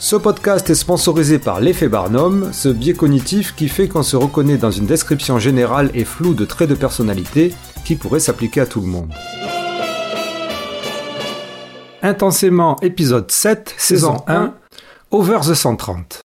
Ce podcast est sponsorisé par l'effet Barnum, ce biais cognitif qui fait qu'on se reconnaît dans une description générale et floue de traits de personnalité qui pourrait s'appliquer à tout le monde. Intensément, épisode 7, saison 1, Over the 130.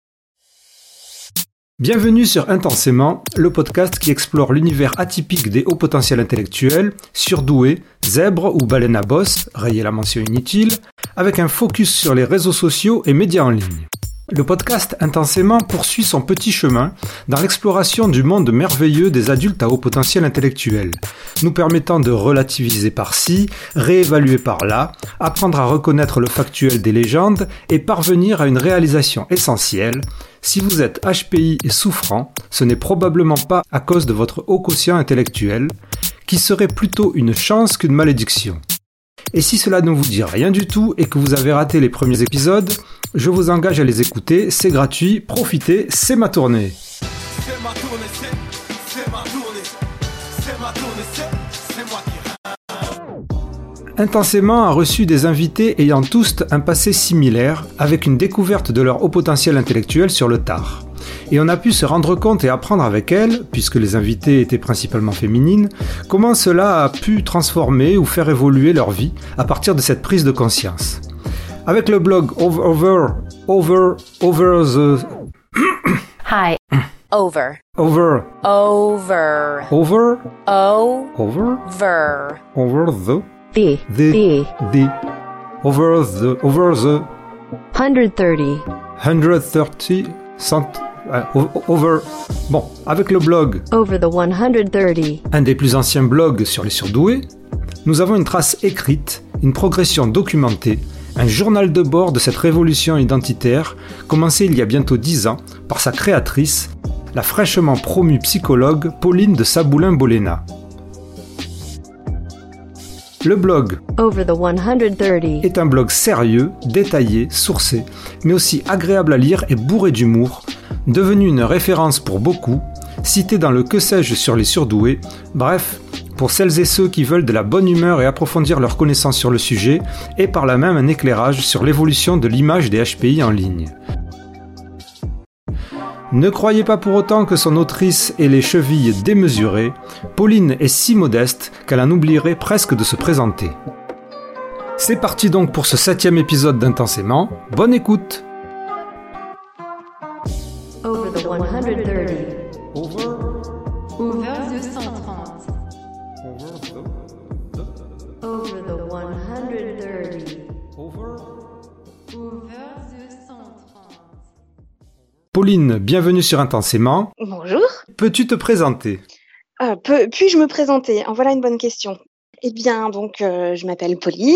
Bienvenue sur Intensément, le podcast qui explore l'univers atypique des hauts potentiels intellectuels, surdoués, zèbres ou baleines à bosse, rayez la mention inutile, avec un focus sur les réseaux sociaux et médias en ligne. Le podcast Intensément poursuit son petit chemin dans l'exploration du monde merveilleux des adultes à haut potentiel intellectuel, nous permettant de relativiser par-ci, réévaluer par-là, apprendre à reconnaître le factuel des légendes et parvenir à une réalisation essentielle, si vous êtes HPI et souffrant, ce n'est probablement pas à cause de votre haut quotient intellectuel, qui serait plutôt une chance qu'une malédiction. Et si cela ne vous dit rien du tout et que vous avez raté les premiers épisodes, je vous engage à les écouter, c'est gratuit, profitez, c'est ma tournée. Intensément a reçu des invités ayant tous un passé similaire, avec une découverte de leur haut potentiel intellectuel sur le tard. Et on a pu se rendre compte et apprendre avec elles, puisque les invités étaient principalement féminines, comment cela a pu transformer ou faire évoluer leur vie à partir de cette prise de conscience. Avec le blog Over, Over, Over, the... Hi. Over. Over. Over. Over. Over. Over. Over the. The. The. The. Over the. Over the. 130. 130. Cent, over. Bon, avec le blog. Over the 130. Un des plus anciens blogs sur les surdoués, nous avons une trace écrite, une progression documentée, un journal de bord de cette révolution identitaire, commencée il y a bientôt dix ans par sa créatrice, la fraîchement promue psychologue Pauline de Saboulin-Bolena. Le blog Over the 130 est un blog sérieux, détaillé, sourcé, mais aussi agréable à lire et bourré d'humour, devenu une référence pour beaucoup, cité dans le que sais-je sur les surdoués, bref, pour celles et ceux qui veulent de la bonne humeur et approfondir leurs connaissances sur le sujet, et par là même un éclairage sur l'évolution de l'image des HPI en ligne. Ne croyez pas pour autant que son autrice ait les chevilles démesurées, Pauline est si modeste qu'elle en oublierait presque de se présenter. C'est parti donc pour ce septième épisode d'Intensément, bonne écoute Over the 130. Pauline, bienvenue sur Intensément. Bonjour. Peux-tu te présenter? Euh, Puis-je me présenter? En voilà une bonne question. Eh bien, donc, euh, je m'appelle Pauline,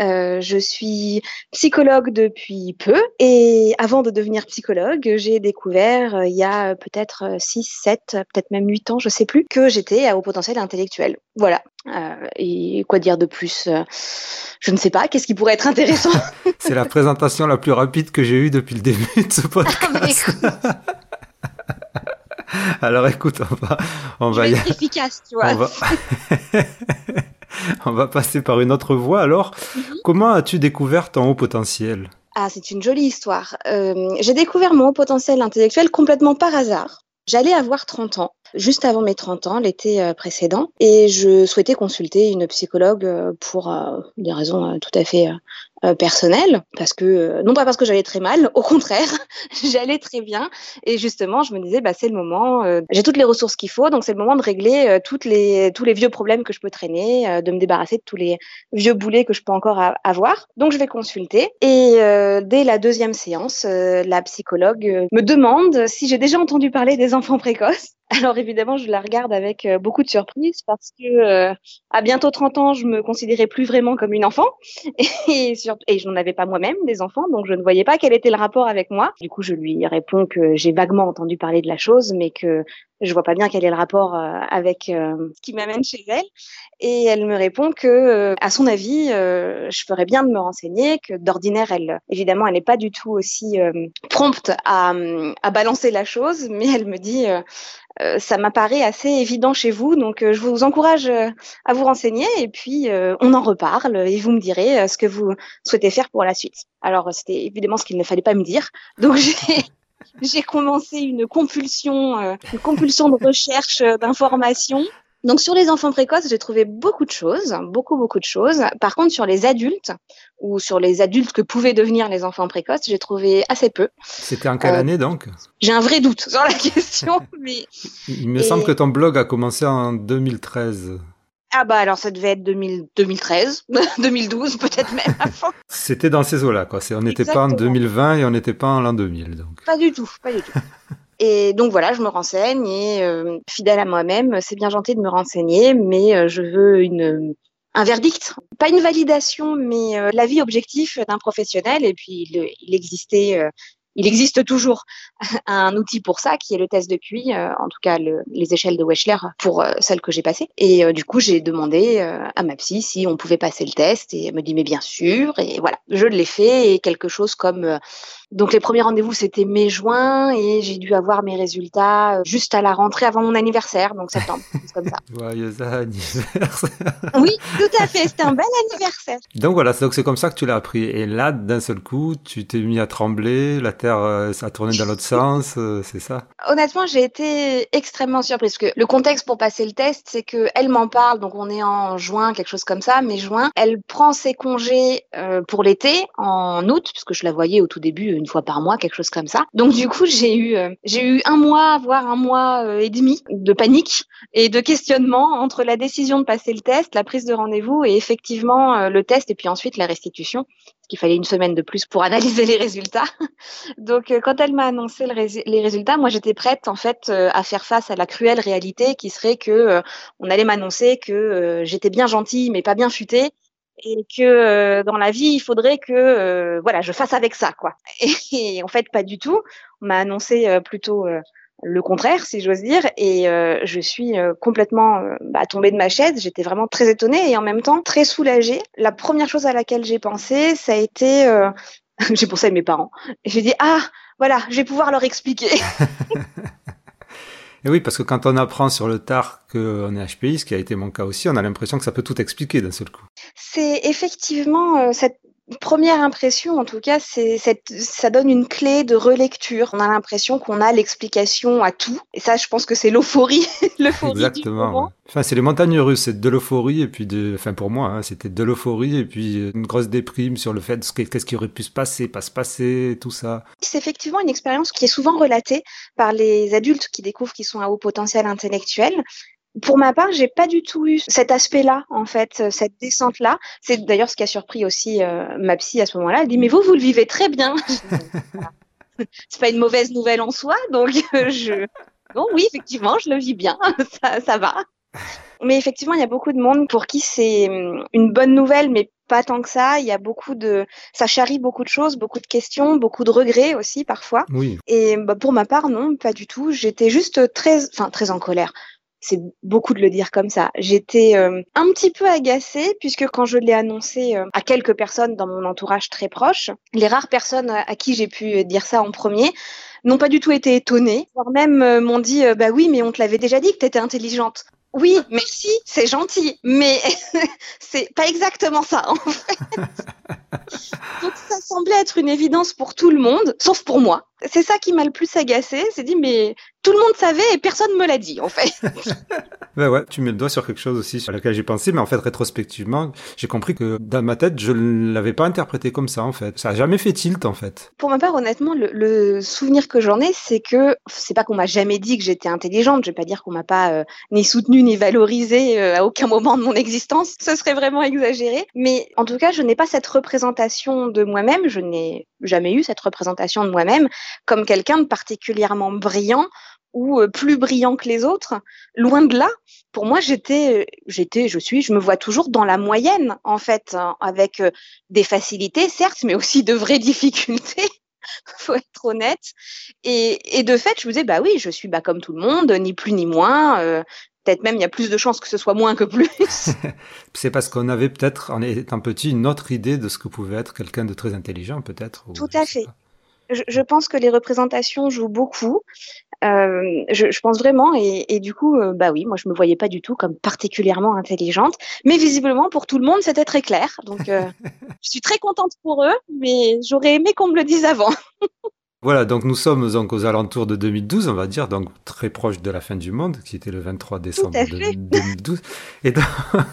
euh, je suis psychologue depuis peu, et avant de devenir psychologue, j'ai découvert, euh, il y a peut-être 6, 7, peut-être même 8 ans, je sais plus, que j'étais à haut potentiel intellectuel. Voilà. Euh, et quoi dire de plus Euh, Je ne sais pas, qu'est-ce qui pourrait être intéressant? C'est la présentation la plus rapide que j'ai eue depuis le début de ce podcast. Alors écoute, on va, on Je va vais y être efficace, tu vois. on va... on va passer par une autre voie. Alors, Mhm. comment as-tu découvert ton haut potentiel? Ah, c'est une jolie histoire. Euh, j'ai découvert mon haut potentiel intellectuel complètement par hasard. J'allais avoir 30 ans, juste avant mes 30 ans, l'été euh, précédent, et je souhaitais consulter une psychologue euh, pour euh, des raisons tout à fait personnelles, parce que non pas parce que j'allais très mal, au contraire, j'allais très bien, et justement, je me disais, bah c'est le moment, j'ai toutes les ressources qu'il faut, donc c'est le moment de régler tous les vieux problèmes que je peux traîner, de me débarrasser de tous les vieux boulets que je peux encore avoir. Donc je vais consulter. Et dès la deuxième séance, la psychologue me demande si j'ai déjà entendu parler des enfants précoces. Alors évidemment, je la regarde avec euh, beaucoup de surprise parce que euh, à bientôt 30 ans, je me considérais plus vraiment comme une enfant et, sur- et je n'en avais pas moi-même des enfants, donc je ne voyais pas quel était le rapport avec moi. Du coup, je lui réponds que j'ai vaguement entendu parler de la chose, mais que je vois pas bien quel est le rapport euh, avec euh, ce qui m'amène chez elle. Et elle me répond que, euh, à son avis, euh, je ferais bien de me renseigner, que d'ordinaire, elle, évidemment, elle n'est pas du tout aussi euh, prompte à, à balancer la chose, mais elle me dit, euh, ça m'apparaît assez évident chez vous, donc euh, je vous encourage à vous renseigner et puis on en reparle et vous me direz ce que vous souhaitez faire pour la suite. Alors c'était évidemment ce qu'il ne fallait pas me dire, donc j'ai commencé une compulsion, une compulsion de recherche d'informations. Donc sur les enfants précoces, j'ai trouvé beaucoup de choses, beaucoup beaucoup de choses. Par contre sur les adultes ou sur les adultes que pouvaient devenir les enfants précoces, j'ai trouvé assez peu. C'était en quelle Euh, année donc? J'ai un vrai doute sur la question, mais Il me Et- semble que ton blog a commencé en 2013. ah bah alors ça devait être 2000, 2013, 2012 peut-être même avant. C'était dans ces eaux-là, quoi. On n'était pas en Exactement. 2020 et on n'était pas en l'an 2000, donc. Pas du tout, pas du tout. Et donc voilà, je me renseigne et euh, fidèle à moi-même, c'est bien gentil de me renseigner, mais euh, je veux une un verdict, pas une validation, mais euh, l'avis objectif d'un professionnel. Et puis il, il existait, euh, il existe toujours un outil pour ça, qui est le test de QI, euh, en tout cas le- les échelles de Wechsler pour euh, celles que j'ai passées. Et euh, du coup, j'ai demandé à ma psy si on pouvait passer le test, et elle me dit mais bien sûr. Et voilà, je l'ai fait et quelque chose comme donc les premiers rendez-vous c'était mai-juin et j'ai dû avoir mes résultats euh, juste à la rentrée avant mon anniversaire, donc septembre, c'est comme ça. Joyeux anniversaire. Oui, tout à fait, c'était un bel anniversaire. Donc voilà, donc c'est comme ça que tu l'as appris. Et là, d'un seul coup, tu t'es mis à trembler, la terre euh, ça a tourné dans l'autre sens, euh, c'est ça? Honnêtement, j'ai été extrêmement surprise parce que le contexte pour passer le test, c'est que elle m'en parle, donc on est en juin, quelque chose comme ça, mais juin, elle prend ses congés euh, pour l'été en août, puisque je la voyais au tout début une fois par mois, quelque chose comme ça. Donc du coup, j'ai eu euh, j'ai eu un mois, voire un mois euh, et demi de panique et de questionnement entre la décision de passer le test, la prise de rendez-vous et effectivement euh, le test et puis ensuite la restitution, parce qu'il fallait une semaine de plus pour analyser les résultats. Donc, quand elle m'a annoncé les résultats, moi, j'étais prête en fait à faire face à la cruelle réalité qui serait que on allait m'annoncer que j'étais bien gentille mais pas bien futée et que euh, dans la vie, il faudrait que euh, voilà, je fasse avec ça quoi. Et, en fait, pas du tout. On m'a annoncé euh, plutôt euh, le contraire, si j'ose dire, et euh, je suis euh, complètement bah, tombée de ma chaise. J'étais vraiment très étonnée et en même temps très soulagée. La première chose à laquelle j'ai pensé, ça a été, euh, j'ai pensé à mes parents. Et j'ai dit ah voilà, je vais pouvoir leur expliquer. Et oui, parce que quand on apprend sur le tard qu'on est HPI, ce qui a été mon cas aussi, on a l'impression que ça peut tout expliquer d'un seul coup. C'est effectivement euh, cette première impression, en tout cas, c'est cette, ça donne une clé de relecture. On a l'impression qu'on a l'explication à tout. Et ça, je pense que c'est l'euphorie, l'euphorie du Exactement. ouais. Enfin, c'est les montagnes russes, c'est de l'euphorie et puis de, enfin pour moi, hein, c'était de l'euphorie et puis une grosse déprime sur le fait de ce que- qu'est-ce qui aurait pu se passer, pas se passer, tout ça. C'est effectivement une expérience qui est souvent relatée par les adultes qui découvrent qu'ils sont à haut potentiel intellectuel. Pour ma part, j'ai pas du tout eu cet aspect-là, en fait, euh, cette descente-là. C'est d'ailleurs ce qui a surpris aussi euh, ma psy à ce moment-là. Elle dit mais vous, vous le vivez très bien. C'est pas une mauvaise nouvelle en soi, donc euh, je. Bon, oui, effectivement, je le vis bien, ça, ça va. Mais effectivement, il y a beaucoup de monde pour qui c'est hum, une bonne nouvelle, mais pas tant que ça. Il y a beaucoup de, ça charrie beaucoup de choses, beaucoup de questions, beaucoup de regrets aussi parfois. Oui. Et bah, pour ma part, non, pas du tout. J'étais juste très, enfin très en colère. C'est beaucoup de le dire comme ça. J'étais euh, un petit peu agacée puisque quand je l'ai annoncé euh, à quelques personnes dans mon entourage très proche, les rares personnes à qui j'ai pu dire ça en premier n'ont pas du tout été étonnées, voire même euh, m'ont dit euh, bah oui, mais on te l'avait déjà dit que tu étais intelligente. Oui, merci, c'est gentil, mais c'est pas exactement ça en fait. Donc ça semblait être une évidence pour tout le monde, sauf pour moi. C'est ça qui m'a le plus agacé. C'est dit mais tout le monde savait et personne me l'a dit en fait. Ben ouais, tu mets le doigt sur quelque chose aussi sur laquelle j'ai pensé, mais en fait, rétrospectivement, j'ai compris que dans ma tête, je ne l'avais pas interprété comme ça, en fait. Ça a jamais fait tilt, en fait. Pour ma part, honnêtement, le, le souvenir que j'en ai, c'est que c'est pas qu'on m'a jamais dit que j'étais intelligente. Je vais pas dire qu'on m'a pas euh, ni soutenue ni valorisée euh, à aucun moment de mon existence. Ce serait vraiment exagéré. Mais en tout cas, je n'ai pas cette représentation de moi-même. Je n'ai jamais eu cette représentation de moi-même comme quelqu'un de particulièrement brillant ou euh, plus brillant que les autres. Loin de là. Pour moi, j'étais, j'étais, je suis, je me vois toujours dans la moyenne, en fait, hein, avec euh, des facilités, certes, mais aussi de vraies difficultés. faut être honnête. Et, de fait, je me disais, bah oui, je suis bah, comme tout le monde, ni plus ni moins. euh, Peut-être même il y a plus de chances que ce soit moins que plus. C'est parce qu'on avait peut-être, en étant petit, une autre idée de ce que pouvait être quelqu'un de très intelligent, peut-être. ou Tout à fait. je, je pense que les représentations jouent beaucoup. Euh, je, je pense vraiment, et, et du coup, euh, bah oui, moi je me voyais pas du tout comme particulièrement intelligente, mais visiblement pour tout le monde c'était très clair. Donc euh, je suis très contente pour eux, mais j'aurais aimé qu'on me le dise avant. Voilà, donc nous sommes donc aux alentours de 2012, on va dire, donc très proche de la fin du monde, qui était le 23 décembre à de- fait. 2012. Et, donc,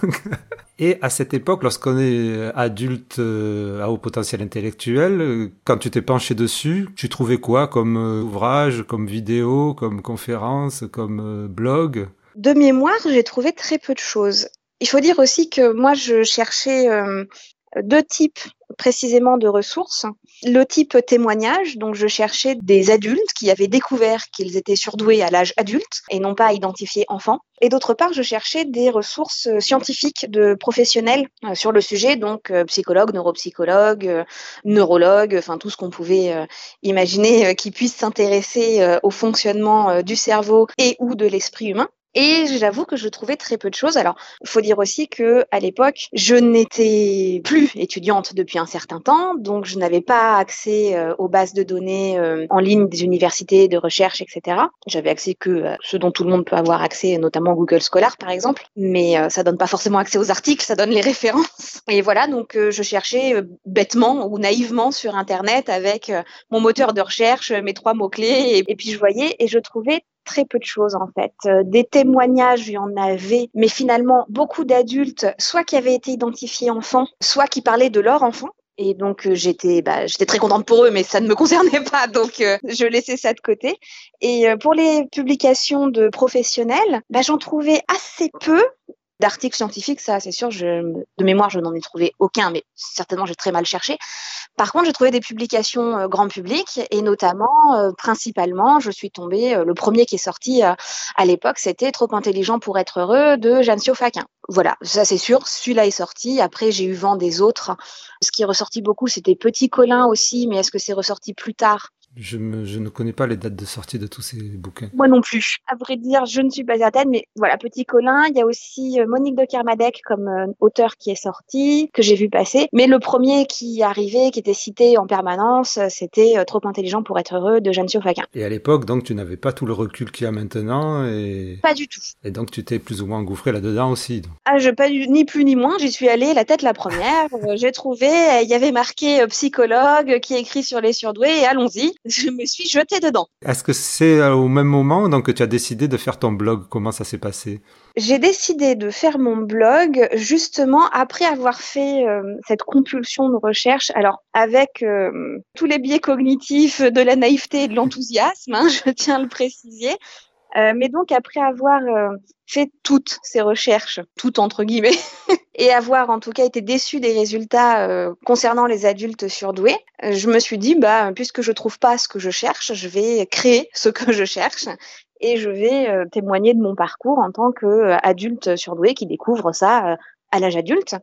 et à cette époque, lorsqu'on est adulte euh, à haut potentiel intellectuel, euh, quand tu t'es penché dessus, tu trouvais quoi comme euh, ouvrage, comme vidéo, comme conférence, comme blog? De mémoire, j'ai trouvé très peu de choses. Il faut dire aussi que moi je cherchais euh, deux types précisément de ressources. Le type témoignage, donc je cherchais des adultes qui avaient découvert qu'ils étaient surdoués à l'âge adulte et non pas identifiés enfants. Et d'autre part, je cherchais des ressources scientifiques de professionnels euh, sur le sujet, donc euh, psychologues, neuropsychologues, euh, neurologues, enfin tout ce qu'on pouvait imaginer qui puisse s'intéresser au fonctionnement du cerveau et ou de l'esprit humain. Et j'avoue que je trouvais très peu de choses. Alors, faut dire aussi que à l'époque, je n'étais plus étudiante depuis un certain temps, donc je n'avais pas accès euh, aux bases de données euh, en ligne des universités de recherche, etc. J'avais accès que à ce dont tout le monde peut avoir accès, notamment Google Scholar, par exemple. Mais euh, ça donne pas forcément accès aux articles, ça donne les références. Et voilà, donc euh, je cherchais euh, bêtement ou naïvement sur Internet avec euh, mon moteur de recherche, mes trois mots clés, et puis je voyais et je trouvais très peu de choses en fait. Euh, Des témoignages, il y en avait, mais finalement beaucoup d'adultes, soit qui avaient été identifiés enfants, soit qui parlaient de leur enfant. Et donc euh, j'étais, bah, j'étais très contente pour eux, mais ça ne me concernait pas, donc euh, je laissais ça de côté. Et pour les publications de professionnels, bah, j'en trouvais assez peu d'articles scientifiques. Ça, c'est sûr, de mémoire, je n'en ai trouvé aucun, mais certainement j'ai très mal cherché. Par contre, j'ai trouvé des publications euh, grand public et notamment, euh, principalement, je suis tombée, euh, le premier qui est sorti à l'époque, c'était Trop intelligent pour être heureux de Jeanne Faquin. Voilà, ça c'est sûr, celui-là est sorti. Après, j'ai eu vent des autres. Ce qui est ressorti beaucoup, c'était Petit Colin aussi, mais est-ce que c'est ressorti plus tard? Je, me- je ne connais pas les dates de sortie de tous ces bouquins. Moi non plus. À vrai dire, je ne suis pas certaine, mais voilà, Petit Colin. Il y a aussi euh, Monique de Kermadec comme euh, auteur qui est sorti, que j'ai vu passer. Mais le premier qui arrivait, qui était cité en permanence, euh, c'était euh, Trop intelligent pour être heureux de Jeanne Faquin. Et à l'époque, donc, tu n'avais pas tout le recul qu'il y a maintenant, et, Pas du tout. et donc tu t'es plus ou moins engouffré là-dedans aussi. donc. Ah, je pas du- ni plus ni moins, j'y suis allée la tête la première. J'ai trouvé, il y avait marqué psychologue qui écrit sur les surdoués et allons-y. Je me suis jetée dedans. Est-ce que c'est euh, au même moment donc, que tu as décidé de faire ton blog? Comment ça s'est passé? J'ai décidé de faire mon blog justement après avoir fait euh, cette compulsion de recherche. Alors avec euh, tous les biais cognitifs de la naïveté et de l'enthousiasme, hein, je tiens à le préciser. Euh, mais donc après avoir euh, fait toutes ces recherches, toutes entre guillemets, et avoir en tout cas été déçue des résultats euh, concernant les adultes surdoués, euh, je me suis dit bah puisque je trouve pas ce que je cherche, je vais créer ce que je cherche et je vais euh, témoigner de mon parcours en tant qu'adulte surdoué qui découvre ça euh, à l'âge adulte.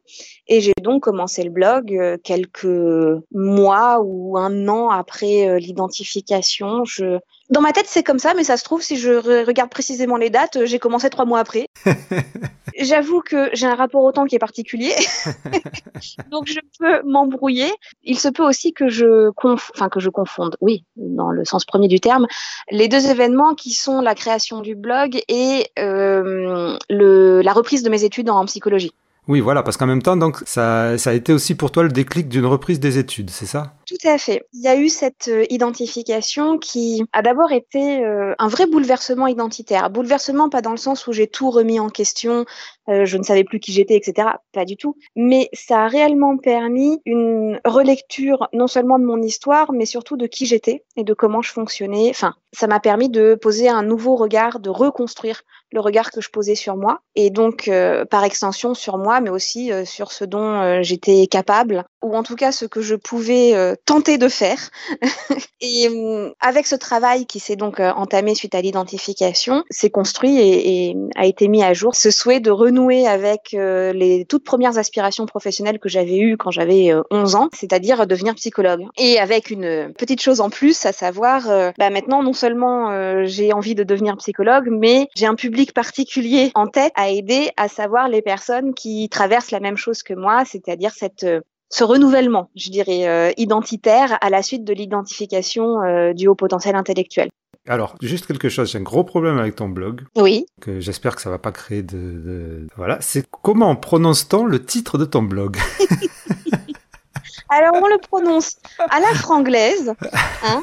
Et j'ai donc commencé le blog euh, quelques mois ou un an après euh, l'identification. Je... Dans ma tête, c'est comme ça, mais ça se trouve, si je re- regarde précisément les dates, euh, j'ai commencé trois mois après. J'avoue que j'ai un rapport au temps qui est particulier, donc je peux m'embrouiller. Il se peut aussi que je conf... enfin que je confonde, oui, dans le sens premier du terme, les deux événements qui sont la création du blog et euh, le... la reprise de mes études en psychologie. Oui, voilà, parce qu'en même temps, donc, ça, ça a été aussi pour toi le déclic d'une reprise des études, c'est ça? Tout à fait. Il y a eu cette euh, identification qui a d'abord été euh, un vrai bouleversement identitaire. Bouleversement pas dans le sens où j'ai tout remis en question, euh, je ne savais plus qui j'étais, etc. Pas du tout. Mais ça a réellement permis une relecture non seulement de mon histoire, mais surtout de qui j'étais et de comment je fonctionnais. Enfin, ça m'a permis de poser un nouveau regard, de reconstruire le regard que je posais sur moi et donc euh, par extension sur moi, mais aussi euh, sur ce dont euh, j'étais capable ou en tout cas ce que je pouvais euh, tenter de faire. et euh, avec ce travail qui s'est donc euh, entamé suite à l'identification, s'est construit et, et a été mis à jour ce souhait de renouer avec euh, les toutes premières aspirations professionnelles que j'avais eues quand j'avais euh, 11 ans, c'est-à-dire devenir psychologue. Et avec une petite chose en plus, à savoir, euh, bah maintenant non seulement euh, j'ai envie de devenir psychologue, mais j'ai un public particulier en tête à aider, à savoir les personnes qui traversent la même chose que moi, c'est-à-dire cette euh, ce renouvellement, je dirais, euh, identitaire à la suite de l'identification euh, du haut potentiel intellectuel. Alors, juste quelque chose, j'ai un gros problème avec ton blog, Oui. que j'espère que ça va pas créer de... de- Voilà, c'est comment prononce-t-on le titre de ton blog? Alors on le prononce à la franglaise, hein,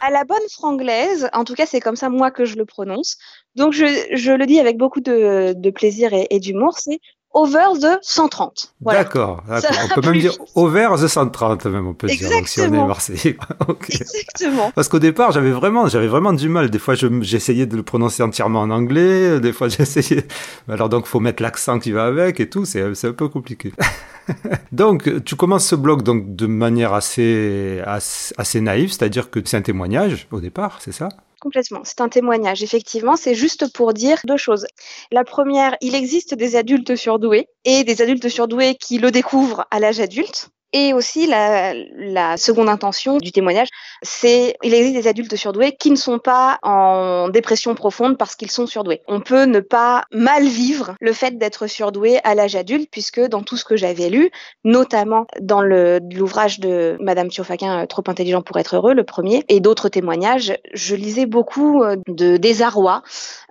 à la bonne franglaise. En tout cas, c'est comme ça moi que je le prononce. Donc je, je le dis avec beaucoup de, de plaisir et, et d'humour. C'est over the 130. Voilà. D'accord. Ça on peut même dire over the 130 même, on peut dire, donc, si on est Exactement. marseillais. Exactement. Parce qu'au départ, j'avais vraiment, j'avais vraiment du mal. Des fois, je- j'essayais de le prononcer entièrement en anglais. Des fois, j'essayais. Alors donc, faut mettre l'accent qui va avec et tout. C'est, c'est un peu compliqué. donc, tu commences ce blog donc de manière assez, assez, assez naïve, c'est-à-dire que c'est un témoignage au départ, c'est ça? Complètement. C'est un témoignage. Effectivement, c'est juste pour dire deux choses. La première, il existe des adultes surdoués et des adultes surdoués qui le découvrent à l'âge adulte. Et aussi, la, la seconde intention du témoignage, c'est il existe des adultes surdoués qui ne sont pas en dépression profonde parce qu'ils sont surdoués. On peut ne pas mal vivre le fait d'être surdoué à l'âge adulte, puisque dans tout ce que j'avais lu, notamment dans l'ouvrage de Madame Thiofaquin, euh, Trop intelligent pour être heureux, le premier, et d'autres témoignages, je lisais beaucoup euh, de désarroi,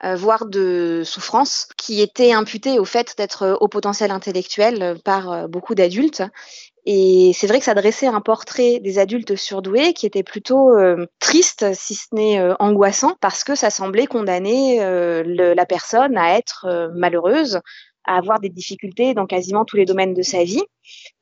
euh, voire de souffrance, qui étaient imputés au fait d'être au potentiel intellectuel par beaucoup d'adultes. Et c'est vrai que ça dressait un portrait des adultes surdoués qui était plutôt euh, triste, si ce n'est euh, angoissant, parce que ça semblait condamner euh, la personne à être malheureuse, à avoir des difficultés dans quasiment tous les domaines de sa vie.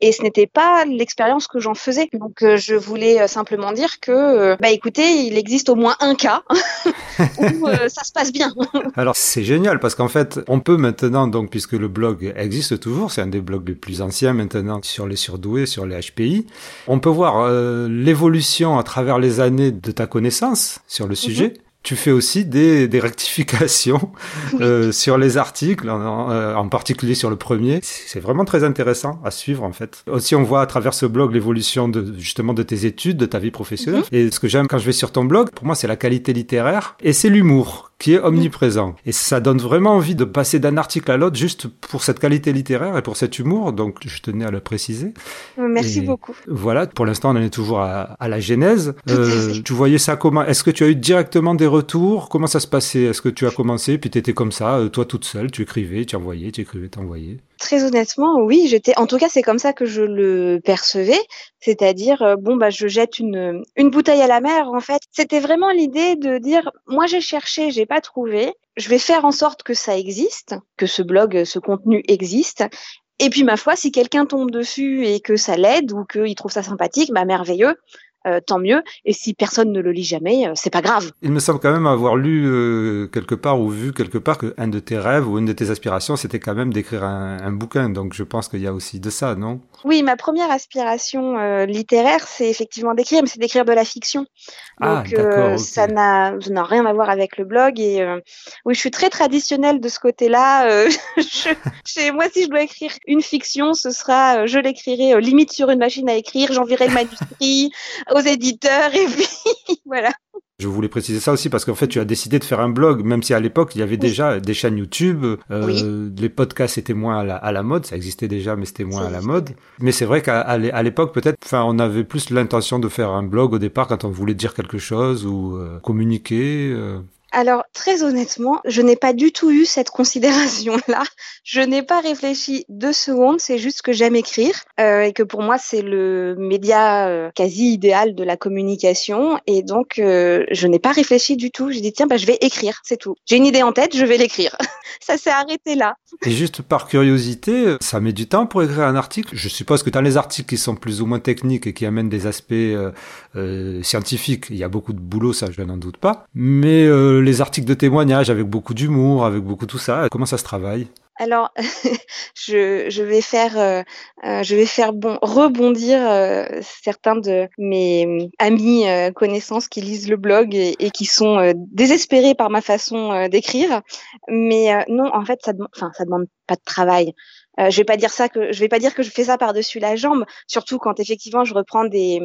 Et ce n'était pas l'expérience que j'en faisais. Donc euh, je voulais euh, simplement dire que, euh, bah écoutez, il existe au moins un cas où euh, ça se passe bien. Alors c'est génial parce qu'en fait on peut maintenant donc puisque le blog existe toujours, c'est un des blogs les plus anciens maintenant sur les surdoués, sur les HPI, on peut voir l'évolution à travers les années de ta connaissance sur le sujet. Tu fais aussi des, des rectifications euh, sur les articles, en, en- euh, en particulier sur le premier. C'est vraiment très intéressant à suivre en fait. Aussi, on voit à travers ce blog l'évolution de justement de tes études, de ta vie professionnelle. Et ce que j'aime quand je vais sur ton blog, pour moi, c'est la qualité littéraire et c'est l'humour qui est omniprésent. Et ça donne vraiment envie de passer d'un article à l'autre juste pour cette qualité littéraire et pour cet humour. Donc, je tenais à le préciser. Merci Et beaucoup. Voilà, pour l'instant, on en est toujours à, à la genèse. Euh, tu voyais ça comment? Est-ce que tu as eu directement des retours? Comment ça se passait? Est-ce que tu as commencé, puis tu étais comme ça, euh, toi toute seule, tu écrivais, tu envoyais, tu écrivais, tu envoyais Très honnêtement, oui, j'étais. En tout cas, c'est comme ça que je le percevais, c'est-à-dire euh, bon bah je jette une une bouteille à la mer. En fait, c'était vraiment l'idée de dire moi j'ai cherché, j'ai pas trouvé. Je vais faire en sorte que ça existe, que ce blog, ce contenu existe. Et puis ma foi, si quelqu'un tombe dessus et que ça l'aide ou qu'il trouve ça sympathique, bah merveilleux, euh, tant mieux. Et si personne ne le lit jamais, euh, c'est pas grave. Il me semble quand même avoir lu euh, quelque part ou vu quelque part que un de tes rêves ou une de tes aspirations, c'était quand même d'écrire un bouquin. Donc je pense qu'il y a aussi de ça, non? Oui, ma première aspiration euh, littéraire, c'est effectivement d'écrire, mais c'est d'écrire de la fiction. Ah, Donc euh, ok. ça n'a rien à voir avec le blog et euh, oui, je suis très traditionnelle de ce côté-là. euh, chez moi, si je dois écrire une fiction, ce sera, euh, je l'écrirai euh, limite sur une machine à écrire, j'enverrai le manuscrit aux éditeurs et puis voilà. Je voulais préciser ça aussi parce qu'en fait, tu as décidé de faire un blog, même si à l'époque, il y avait déjà des chaînes YouTube, euh, Oui. les podcasts étaient moins à la, à la mode, ça existait déjà, mais c'était moins à la mode. Mais c'est vrai qu'à à l'époque, peut-être, enfin, on avait plus l'intention de faire un blog au départ quand on voulait dire quelque chose ou euh, communiquer. euh. Alors, très honnêtement, je n'ai pas du tout eu cette considération-là. Je n'ai pas réfléchi deux secondes. C'est juste que j'aime écrire euh, et que pour moi, c'est le média euh, quasi idéal de la communication. Et donc, euh, je n'ai pas réfléchi du tout. J'ai dit, tiens, bah, je vais écrire, c'est tout. J'ai une idée en tête, je vais l'écrire. Ça s'est arrêté là. Et juste par curiosité, ça met du temps pour écrire un article? Je suppose que dans les articles qui sont plus ou moins techniques et qui amènent des aspects scientifiques, il y a beaucoup de boulot, ça je n'en doute pas. Mais les articles de témoignage avec beaucoup d'humour, avec beaucoup tout ça, comment ça se travaille? Alors, je, vais faire, euh, euh, je vais faire bon, rebondir euh, certains de mes amis, connaissances qui lisent le blog et, qui sont désespérés par ma façon d'écrire. Mais non, en fait, ça, enfin, ça demande pas de travail. Je vais pas dire ça que, je vais pas dire que je fais ça par-dessus la jambe, surtout quand effectivement je reprends des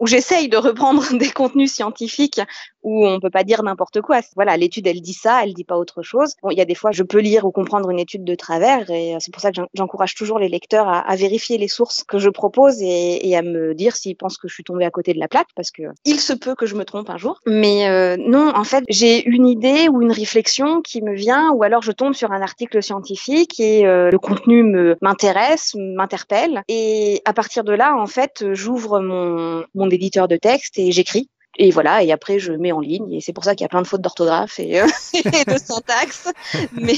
où j'essaye de reprendre des contenus scientifiques où on peut pas dire n'importe quoi. Voilà, l'étude elle dit ça, elle dit pas autre chose. Bon, il y a des fois je peux lire ou comprendre une étude de travers et euh, c'est pour ça que j'en- j'encourage toujours les lecteurs à, vérifier les sources que je propose et, et à me dire s'ils pensent que je suis tombée à côté de la plaque parce que il se peut que je me trompe un jour. Mais euh, non, en fait, j'ai une idée ou une réflexion qui me vient ou alors je tombe sur un article scientifique et euh, le contenu me m'intéresse, m'interpelle et à partir de là, en fait, j'ouvre mon mon éditeur de texte et j'écris. Et voilà, et après je mets en ligne, et c'est pour ça qu'il y a plein de fautes d'orthographe et, euh, et de syntaxe, mais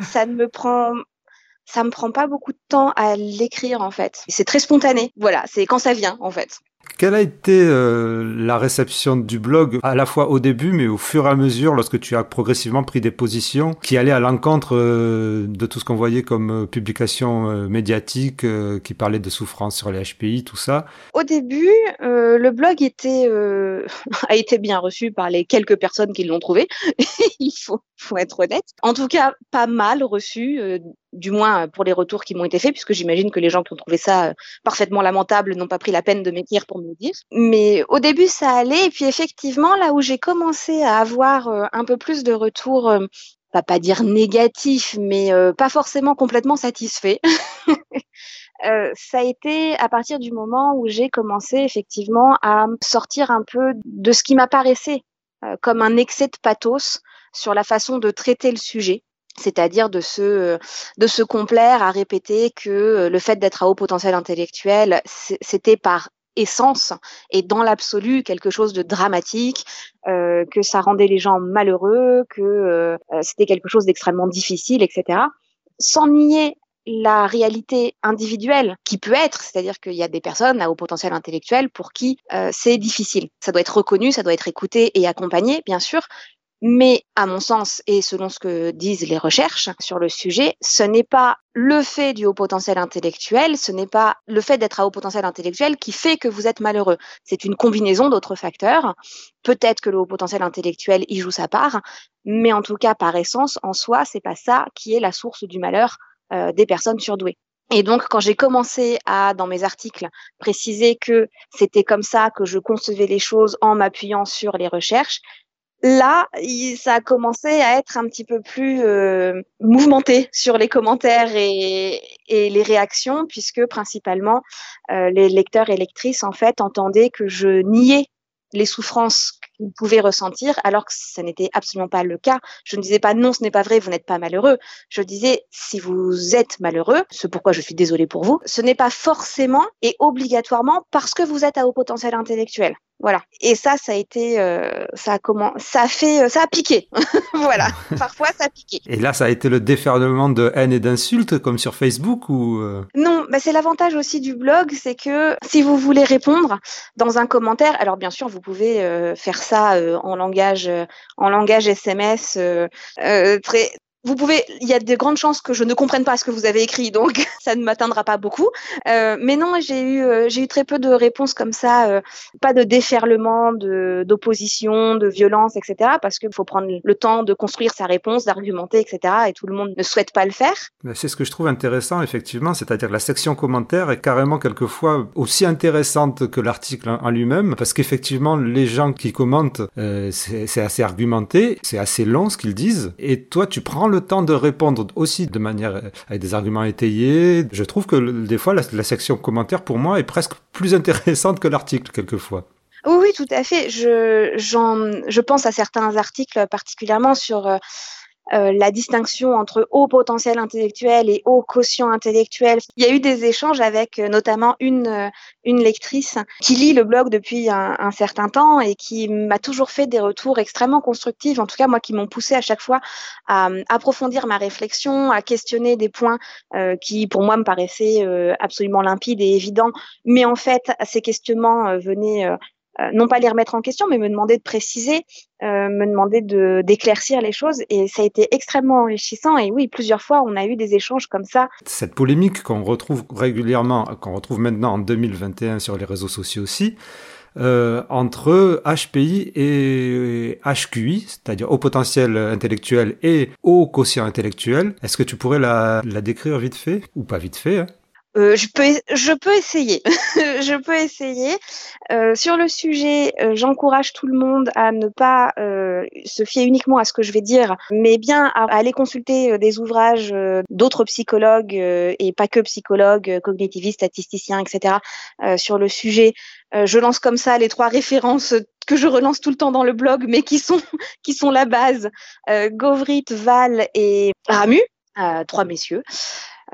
ça ne me prend, ça me prend pas beaucoup de temps à l'écrire en fait. C'est très spontané, voilà, c'est quand ça vient en fait. Quelle a été euh, la réception du blog, à la fois au début, mais au fur et à mesure, lorsque tu as progressivement pris des positions qui allaient à l'encontre euh, de tout ce qu'on voyait comme euh, publication médiatique, qui parlait de souffrance sur les HPI, tout ça? Au début, le blog était a été bien reçu par les quelques personnes qui l'ont trouvé. Il faut, faut être honnête. En tout cas, pas mal reçu, du moins pour les retours qui m'ont été faits, puisque j'imagine que les gens qui ont trouvé ça parfaitement lamentable n'ont pas pris la peine de m'écrire pour me dire. Mais au début, ça allait. Et puis effectivement, là où j'ai commencé à avoir euh, un peu plus de retours, euh, va pas dire négatifs, mais euh, pas forcément complètement satisfaits. Euh, ça a été à partir du moment où j'ai commencé effectivement à sortir un peu de ce qui m'apparaissait euh, comme un excès de pathos sur la façon de traiter le sujet c'est-à-dire de se euh, de se complaire à répéter que euh, le fait d'être à haut potentiel intellectuel c'était par essence et dans l'absolu quelque chose de dramatique, euh, que ça rendait les gens malheureux, que euh, c'était quelque chose d'extrêmement difficile, etc. Sans nier la réalité individuelle qui peut être, c'est-à-dire qu'il y a des personnes à haut potentiel intellectuel pour qui euh, c'est difficile. Ça doit être reconnu, ça doit être écouté et accompagné, bien sûr. Mais à mon sens, et selon ce que disent les recherches sur le sujet, ce n'est pas le fait du haut potentiel intellectuel, ce n'est pas le fait d'être à haut potentiel intellectuel qui fait que vous êtes malheureux. C'est une combinaison d'autres facteurs. Peut-être que le haut potentiel intellectuel y joue sa part, mais en tout cas, par essence, en soi, c'est pas ça qui est la source du malheur euh, des personnes surdouées. Et donc, quand j'ai commencé à, dans mes articles, préciser que c'était comme ça que je concevais les choses en m'appuyant sur les recherches, là, ça a commencé à être un petit peu plus euh, mouvementé sur les commentaires et, et les réactions, puisque principalement euh, les lecteurs et lectrices en fait entendaient que je niais les souffrances qu'ils pouvaient ressentir, alors que ça n'était absolument pas le cas. Je ne disais pas non, ce n'est pas vrai, vous n'êtes pas malheureux. Je disais si vous êtes malheureux, ce pourquoi je suis désolée pour vous, ce n'est pas forcément et obligatoirement parce que vous êtes à haut potentiel intellectuel. Voilà. Et ça, ça a été, euh, ça a comment, ça a fait, euh, ça a piqué. voilà. Parfois, ça a piqué. Et là, ça a été le déferlement de haine et d'insultes, comme sur Facebook, ou euh, Non, bah c'est l'avantage aussi du blog, c'est que si vous voulez répondre dans un commentaire, alors bien sûr vous pouvez euh, faire ça euh, en langage, euh, en langage SMS très. Vous pouvez, il y a de grandes chances que je ne comprenne pas ce que vous avez écrit, donc ça ne m'atteindra pas beaucoup. Euh, mais non, j'ai eu, euh, j'ai eu très peu de réponses comme ça, euh, pas de déferlement, de d'opposition, de violence, etc. Parce qu'il faut prendre le temps de construire sa réponse, d'argumenter, etc. Et tout le monde ne souhaite pas le faire. C'est ce que je trouve intéressant, effectivement, c'est-à-dire que la section commentaires est carrément quelquefois aussi intéressante que l'article en lui-même, parce qu'effectivement, les gens qui commentent, c'est assez argumenté, c'est assez long ce qu'ils disent, et toi, tu prends le temps de répondre aussi de manière euh, avec des arguments étayés. Je trouve que des fois, la, section commentaires, pour moi, est presque plus intéressante que l'article, quelquefois. Oui, oui, tout à fait. Je, je pense à certains articles particulièrement sur euh, la distinction entre haut potentiel intellectuel et haut quotient intellectuel. Il y a eu des échanges avec euh, notamment une, euh, une lectrice qui lit le blog depuis un, un certain temps et qui m'a toujours fait des retours extrêmement constructifs, en tout cas moi qui m'ont poussé à chaque fois à euh, approfondir ma réflexion, à questionner des points euh, qui pour moi me paraissaient absolument limpides et évidents, mais en fait ces questionnements venaient euh, non pas les remettre en question, mais me demander de préciser, euh, me demander de d'éclaircir les choses. Et ça a été extrêmement enrichissant. Et oui, plusieurs fois, on a eu des échanges comme ça. Cette polémique qu'on retrouve régulièrement, qu'on retrouve maintenant en 2021 sur les réseaux sociaux aussi, euh, entre HPI et HQI, c'est-à-dire haut potentiel intellectuel et haut quotient intellectuel. Est-ce que tu pourrais la, la décrire vite fait? Ou pas vite fait hein Euh, je peux, je peux essayer. je peux essayer. Euh, sur le sujet, euh, j'encourage tout le monde à ne pas euh, se fier uniquement à ce que je vais dire, mais bien à, aller consulter euh, des ouvrages d'autres psychologues et pas que psychologues, cognitivistes, statisticiens, etc. sur le sujet. Je lance comme ça les trois références que je relance tout le temps dans le blog, mais qui sont qui sont la base. Govrit, Val et Ramu, euh, trois messieurs.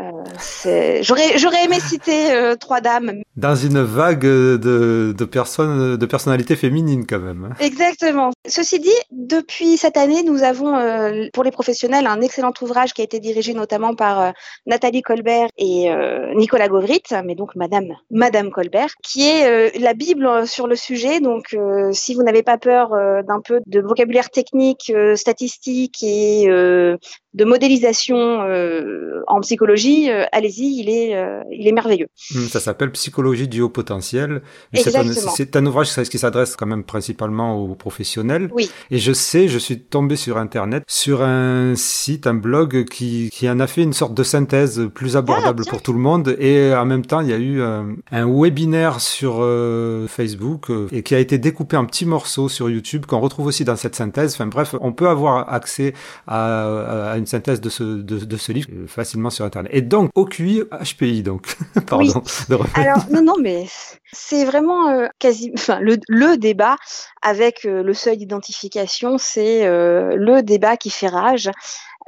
Euh, J'aurais aimé citer euh, trois dames. Dans une vague de, de personnes, de personnalités féminines quand même. hein. Exactement. Ceci dit, depuis cette année, nous avons euh, pour les professionnels un excellent ouvrage qui a été dirigé notamment par Nathalie Colbert et Nicolas Govrit, mais donc Madame Madame Colbert, qui est la Bible sur le sujet. Donc, si vous n'avez pas peur d'un peu de vocabulaire technique, statistique et de modélisation en psychologie, euh, allez-y, il est euh, il est merveilleux. Hum, Ça s'appelle Psychologie du haut potentiel. C'est un- ouvrage qui s'adresse quand même principalement aux professionnels. Oui. Et je sais, je suis tombé sur Internet, sur un site, un blog qui, qui en a fait une sorte de synthèse plus abordable Ah, pour tout le monde. Et en même temps, il y a eu un, un webinaire sur euh, Facebook euh, et qui a été découpé en petits morceaux sur YouTube qu'on retrouve aussi dans cette synthèse. Enfin bref, on peut avoir accès à, à une synthèse de ce, de, de ce livre euh, facilement sur Internet. Et donc, au QI, HPI, donc. Pardon. Alors non non mais c'est vraiment euh, quasi enfin le, le débat avec euh, le seuil d'identification c'est euh, le débat qui fait rage.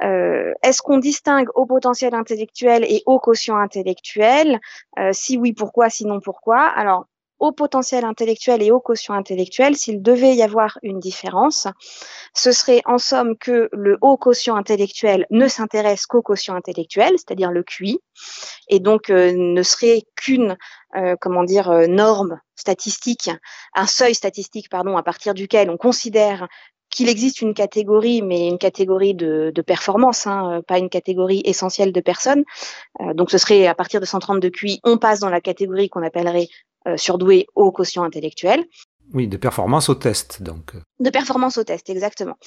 Euh, Est-ce qu'on distingue haut potentiel intellectuel et haut quotient intellectuel? Euh, Si oui, pourquoi? Sinon, pourquoi? Alors, haut potentiel intellectuel et haut quotient intellectuel, s'il devait y avoir une différence, ce serait en somme que le haut quotient intellectuel ne s'intéresse qu'au quotient intellectuel, c'est-à-dire le QI, et donc euh, ne serait qu'une euh, comment dire euh, norme statistique, un seuil statistique pardon à partir duquel on considère qu'il existe une catégorie, mais une catégorie de, performance, hein, pas une catégorie essentielle de personnes. Donc ce serait à partir de 132 QI, on passe dans la catégorie qu'on appellerait euh, surdoué au quotient intellectuel. Oui, de performance au test, donc. De performance au test, exactement.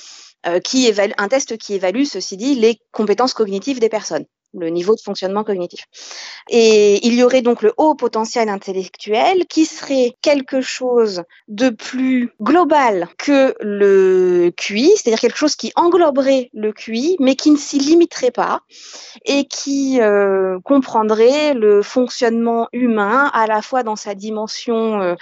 Euh, un test qui évalue, ceci dit, les compétences cognitives des personnes, le niveau de fonctionnement cognitif. Et il y aurait donc le haut potentiel intellectuel qui serait quelque chose de plus global que le QI, c'est-à-dire quelque chose qui engloberait le QI, mais qui ne s'y limiterait pas et qui euh, comprendrait le fonctionnement humain à la fois dans sa dimension euh,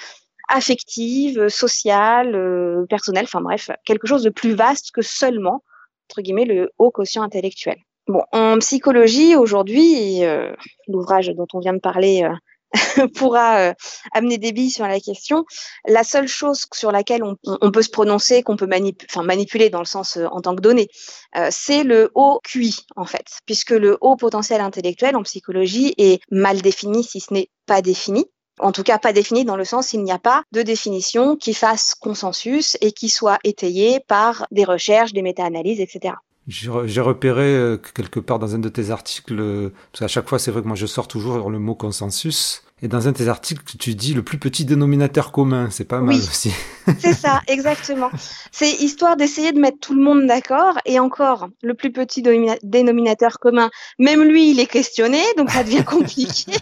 affective, sociale, euh, personnelle, enfin bref, quelque chose de plus vaste que seulement, entre guillemets, le haut quotient intellectuel. Bon, en psychologie, aujourd'hui, euh, l'ouvrage dont on vient de parler euh, pourra euh, amener des billes sur la question. La seule chose sur laquelle on, on- peut se prononcer, qu'on peut manip manipuler dans le sens euh, en tant que donnée, euh, c'est le haut QI, en fait, puisque le haut potentiel intellectuel en psychologie est mal défini, si ce n'est pas défini. En tout cas, pas défini dans le sens il n'y a pas de définition qui fasse consensus et qui soit étayée par des recherches, des méta-analyses, etc. J'ai re- j'ai repéré euh, que quelque part dans un de tes articles, parce qu'à chaque fois c'est vrai que moi je sors toujours le mot consensus, et dans un de tes articles tu dis le plus petit dénominateur commun, c'est pas mal Oui. aussi. C'est ça, exactement. C'est histoire d'essayer de mettre tout le monde d'accord. Et encore, le plus petit dénominateur commun, même lui, il est questionné, donc ça devient compliqué.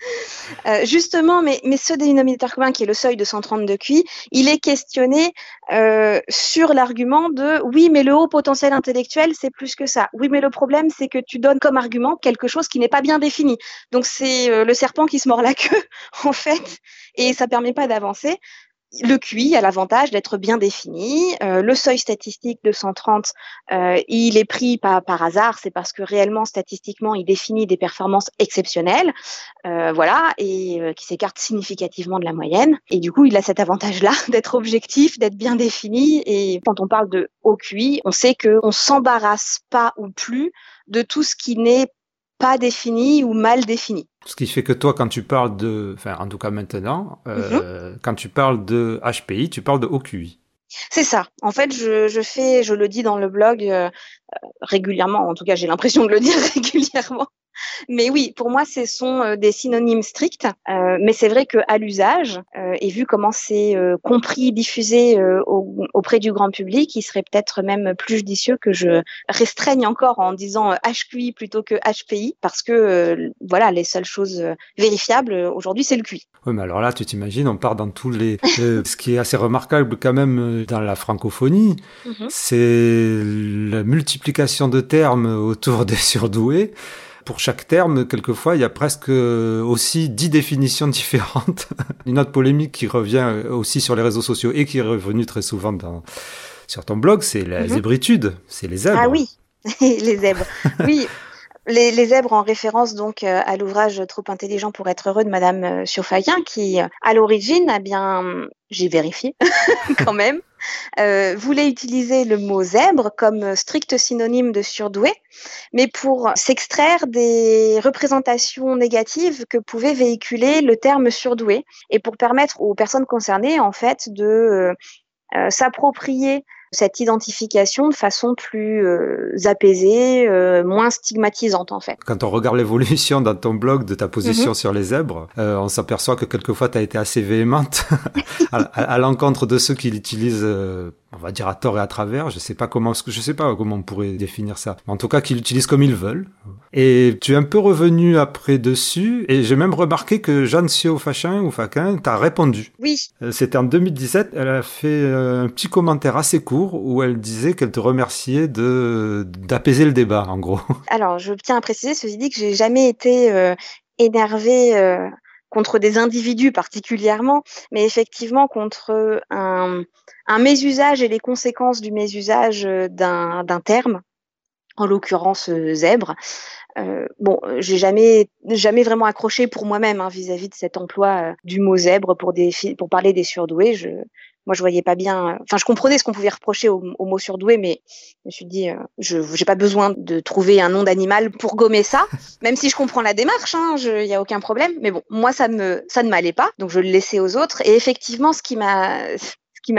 Euh, justement, mais, ce dénominateur commun qui est le seuil de 132 QI, il est questionné euh, sur l'argument de oui, mais le haut potentiel intellectuel, c'est plus que ça. Oui, mais le problème, c'est que tu donnes comme argument quelque chose qui n'est pas bien défini. Donc c'est euh, le serpent qui se mord la queue, en fait, et ça permet pas d'avancer. Le QI a l'avantage d'être bien défini. Euh, le seuil statistique de 130, euh, il est pris pas par hasard, c'est parce que réellement, statistiquement, il définit des performances exceptionnelles, euh, voilà, et qui s'écartent significativement de la moyenne. Et du coup, il a cet avantage-là d'être objectif, d'être bien défini. Et quand on parle de haut QI, on sait qu'on s'embarrasse pas ou plus de tout ce qui n'est pas défini ou mal défini. Ce qui fait que toi, quand tu parles de, enfin, en tout cas maintenant, euh, quand tu parles de HPI, tu parles de OQI. C'est ça. En fait, je, je fais, je le dis dans le blog euh, euh, régulièrement. En tout cas, j'ai l'impression de le dire régulièrement. Mais oui, pour moi, ce sont euh, des synonymes stricts. Euh, mais c'est vrai qu'à l'usage, euh, et vu comment c'est euh, compris, diffusé au- auprès du grand public, il serait peut-être même plus judicieux que je restreigne encore en disant HQI plutôt que HPI, parce que voilà, les seules choses vérifiables aujourd'hui, c'est le QI. Oui, mais alors là, tu t'imagines, on part dans tous les. ce qui est assez remarquable quand même dans la francophonie, Mhm. c'est la multiplication de termes autour des surdoués. Pour chaque terme, quelquefois, il y a presque euh, aussi dix définitions différentes. Une autre polémique qui revient euh, aussi sur les réseaux sociaux et qui est revenue très souvent dans, sur ton blog, c'est la Mhm. zébritude, c'est les zèbres. Ah oui, les zèbres. Oui, les, les zèbres en référence donc euh, à l'ouvrage Trop intelligent pour être heureux de Madame Surfaquin, qui à l'origine, a bien, j'ai vérifié quand même, euh, voulait utiliser le mot zèbre comme strict synonyme de surdoué, mais pour s'extraire des représentations négatives que pouvait véhiculer le terme surdoué et pour permettre aux personnes concernées en fait de euh, euh, s'approprier cette identification de façon plus euh, apaisée, euh, moins stigmatisante en fait. Quand on regarde l'évolution dans ton blog de ta Mhm. position sur les zèbres, euh, on s'aperçoit que quelquefois tu as été assez véhémente à, à- à l'encontre de ceux qui l'utilisent, euh, on va dire à tort et à travers. Je sais pas comment, je sais pas comment on pourrait définir ça. En tout cas, qu'ils l'utilisent comme ils veulent. Et tu es un peu revenu après dessus, et j'ai même remarqué que Jeanne Sio Fachin ou Faquin t'a répondu. Oui, Euh, C'était en 2017, elle a fait euh, un petit commentaire assez court où elle disait qu'elle te remerciait de d'apaiser le débat, en gros. alors je tiens à préciser, ceci dit, que j'ai jamais été euh, énervée euh, contre des individus particulièrement, mais effectivement contre un, un mésusage et les conséquences du mésusage euh, d'un d'un terme, en l'occurrence euh, zèbre. Euh, bon, euh, j'ai jamais jamais vraiment accroché pour moi-même hein, vis-à-vis de cet emploi euh, du mot zèbre pour des pour parler des surdoués. Je moi je voyais pas bien. Enfin, je comprenais ce qu'on pouvait reprocher au, au mot surdoué, mais je me suis dit, euh, je j'ai pas besoin de trouver un nom d'animal pour gommer ça. Même si je comprends la démarche, hein, il y a aucun problème. Mais bon, moi ça ne m'allait pas, donc je le laissais aux autres. Et effectivement, ce qui m'a ce qui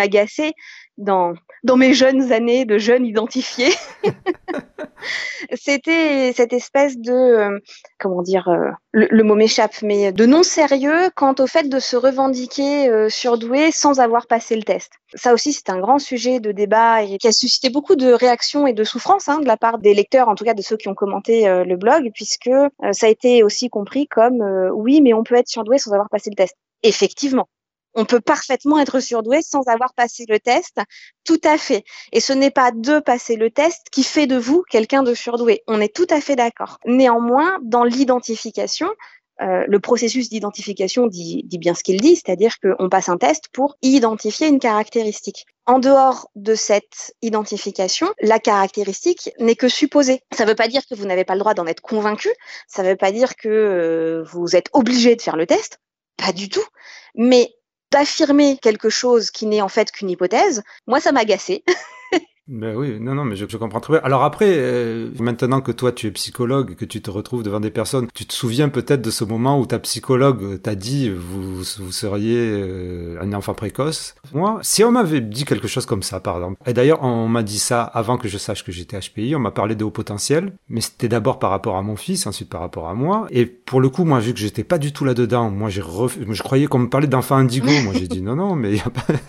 dans dans mes jeunes années de jeunes identifiés, c'était cette espèce de euh, comment dire euh, le, le mot m'échappe mais de non sérieux quant au fait de se revendiquer euh, surdoué sans avoir passé le test. Ça aussi c'est un grand sujet de débat et qui a suscité beaucoup de réactions et de souffrances hein, de la part des lecteurs en tout cas de ceux qui ont commenté le blog puisque ça a été aussi compris comme oui mais on peut être surdoué sans avoir passé le test. Effectivement. On peut parfaitement être surdoué sans avoir passé le test, tout à fait. Et ce n'est pas de passer le test qui fait de vous quelqu'un de surdoué. On est tout à fait d'accord. Néanmoins, dans l'identification, euh, le processus d'identification dit, dit bien ce qu'il dit, c'est-à-dire qu'on passe un test pour identifier une caractéristique. En dehors de cette identification, la caractéristique n'est que supposée. Ça ne veut pas dire que vous n'avez pas le droit d'en être convaincu, ça ne veut pas dire que euh, vous êtes obligé de faire le test, pas du tout. Mais d'affirmer quelque chose qui n'est en fait qu'une hypothèse, moi ça m'a agacé. Ben oui, non, non, mais je, comprends très bien. Alors après, euh, maintenant que toi tu es psychologue que tu te retrouves devant des personnes, tu te souviens peut-être de ce moment où ta psychologue t'a dit vous, vous seriez euh, un enfant précoce. Moi, si on m'avait dit quelque chose comme ça, par exemple, et d'ailleurs on m'a dit ça avant que je sache que j'étais HPI, on m'a parlé de haut potentiel, mais c'était d'abord par rapport à mon fils, ensuite par rapport à moi. Et pour le coup, moi, vu que j'étais pas du tout là-dedans, moi j'ai ref... je croyais qu'on me parlait d'enfant indigo. moi j'ai dit non, non, mais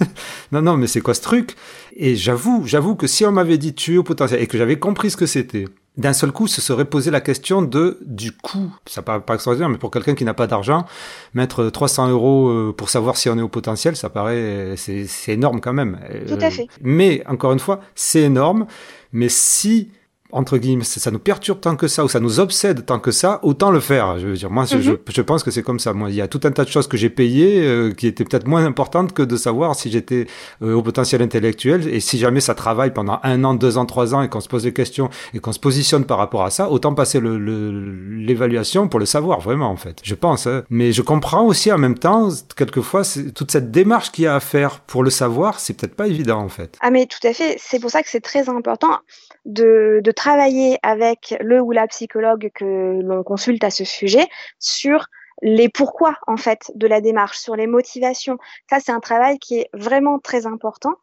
non, non, mais c'est quoi ce truc? Et j'avoue, j'avoue que si on m'avait dit tu es au potentiel et que j'avais compris ce que c'était, d'un seul coup, se serait posé la question de du coût. Ça paraît pas extraordinaire, mais pour quelqu'un qui n'a pas d'argent, mettre 300 euros euh, pour savoir si on est au potentiel, ça paraît c'est c'est énorme quand même. Tout à fait. Mais encore une fois, c'est énorme. Mais si entre guillemets, ça nous perturbe tant que ça, ou ça nous obsède tant que ça, autant le faire. Je veux dire, moi, Mhm. je, je pense que c'est comme ça. Moi, il y a tout un tas de choses que j'ai payées euh, qui étaient peut-être moins importantes que de savoir si j'étais euh, au potentiel intellectuel. Et si jamais ça travaille pendant un an, deux ans, trois ans, et qu'on se pose des questions et qu'on se positionne par rapport à ça, autant passer le- le- l'évaluation pour le savoir vraiment, en fait. Je pense. hein. Mais je comprends aussi en même temps, quelquefois, toute cette démarche qu'il y a à faire pour le savoir, c'est peut-être pas évident, en fait. Ah mais tout à fait, c'est pour ça que c'est très important de, de travailler avec le ou la psychologue que l'on consulte à ce sujet sur les pourquoi en fait de la démarche, sur les motivations. Ça, c'est un travail qui est vraiment très important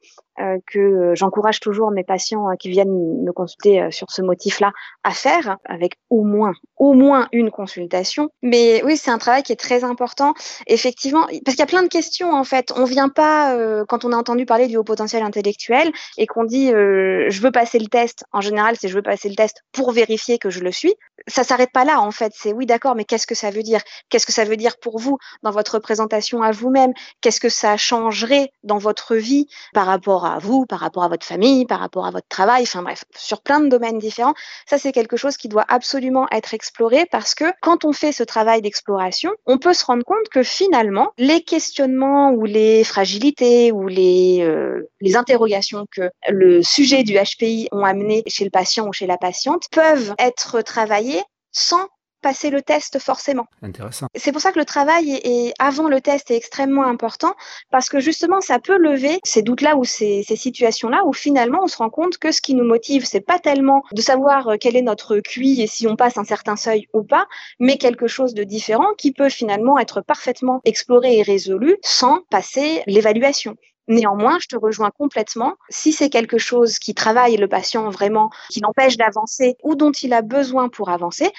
que j'encourage toujours mes patients euh, qui viennent me consulter euh, sur ce motif-là à faire avec au moins au moins une consultation. Mais oui, c'est un travail qui est très important, effectivement, parce qu'il y a plein de questions en fait. On vient pas quand on a entendu parler du haut potentiel intellectuel et qu'on dit je veux passer le test. En général, c'est je veux passer le test pour vérifier que je le suis. Ça s'arrête pas là en fait. C'est oui, d'accord, mais qu'est-ce que ça veut dire? Qu'est-ce que ça veut dire pour vous dans votre présentation à vous-même? Qu'est-ce que ça changerait dans votre vie par rapport à vous, par rapport à votre famille, par rapport à votre travail, enfin bref, sur plein de domaines différents. Ça, c'est quelque chose qui doit absolument être exploré parce que quand on fait ce travail d'exploration, on peut se rendre compte que finalement, les questionnements ou les fragilités ou les, euh, les interrogations que le sujet du HPI ont amené chez le patient ou chez la patiente peuvent être travaillées sans passer le test forcément. Intéressant. C'est pour ça que le travail est, avant le test est extrêmement important parce que justement ça peut lever ces doutes-là ou ces, ces situations-là où finalement on se rend compte que ce qui nous motive c'est pas tellement de savoir euh, quel est notre QI et si on passe un certain seuil ou pas, mais quelque chose de différent qui peut finalement être parfaitement exploré et résolu sans passer l'évaluation. Néanmoins, je te rejoins complètement. Si c'est quelque chose qui travaille le patient vraiment, qui l'empêche d'avancer ou dont il a besoin pour avancer,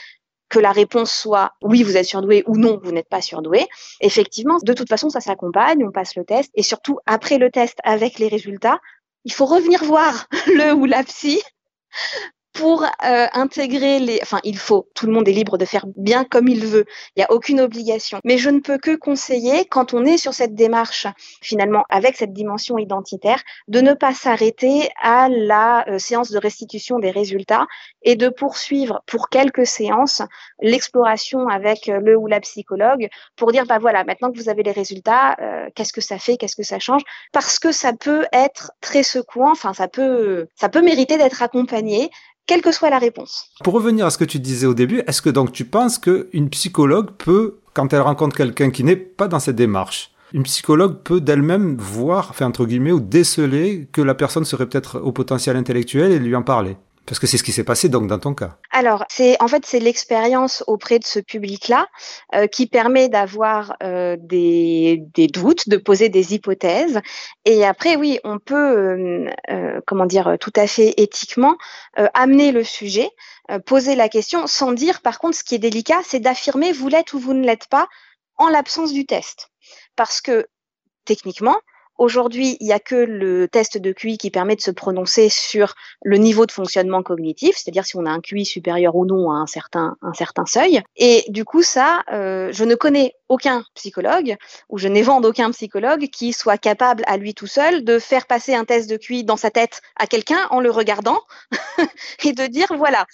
que la réponse soit oui, vous êtes surdoué ou non, vous n'êtes pas surdoué. Effectivement, de toute façon, ça s'accompagne, on passe le test et surtout après le test avec les résultats, il faut revenir voir le ou la psy pour euh, intégrer les, enfin il faut, tout le monde est libre de faire bien comme il veut, il n'y a aucune obligation. Mais je ne peux que conseiller, quand on est sur cette démarche, finalement avec cette dimension identitaire, de ne pas s'arrêter à la euh, séance de restitution des résultats et de poursuivre pour quelques séances l'exploration avec euh, le ou la psychologue pour dire, bah voilà, maintenant que vous avez les résultats, qu'est-ce que ça fait, qu'est-ce que ça change, parce que ça peut être très secouant, enfin ça peut, ça peut mériter d'être accompagné quelle que soit la réponse. Pour revenir à ce que tu disais au début, est-ce que donc tu penses qu'une psychologue peut, quand elle rencontre quelqu'un qui n'est pas dans cette démarche, une psychologue peut d'elle-même voir, enfin entre guillemets, ou déceler que la personne serait peut-être au potentiel intellectuel et lui en parler? Parce que c'est ce qui s'est passé donc dans ton cas. Alors, c'est en fait c'est l'expérience auprès de ce public-là euh, qui permet d'avoir euh, des, doutes, de poser des hypothèses. Et après, oui, on peut, euh, comment dire, tout à fait éthiquement amener le sujet, poser la question, sans dire, par contre, ce qui est délicat, c'est d'affirmer vous l'êtes ou vous ne l'êtes pas en l'absence du test, parce que techniquement, Aujourd'hui, il n'y a que le test de QI qui permet de se prononcer sur le niveau de fonctionnement cognitif, c'est-à-dire si on a un QI supérieur ou non à un certain, un certain seuil. Et du coup, ça, euh, je ne connais aucun psychologue ou je n'évente aucun psychologue qui soit capable à lui tout seul de faire passer un test de QI dans sa tête à quelqu'un en le regardant et de dire voilà.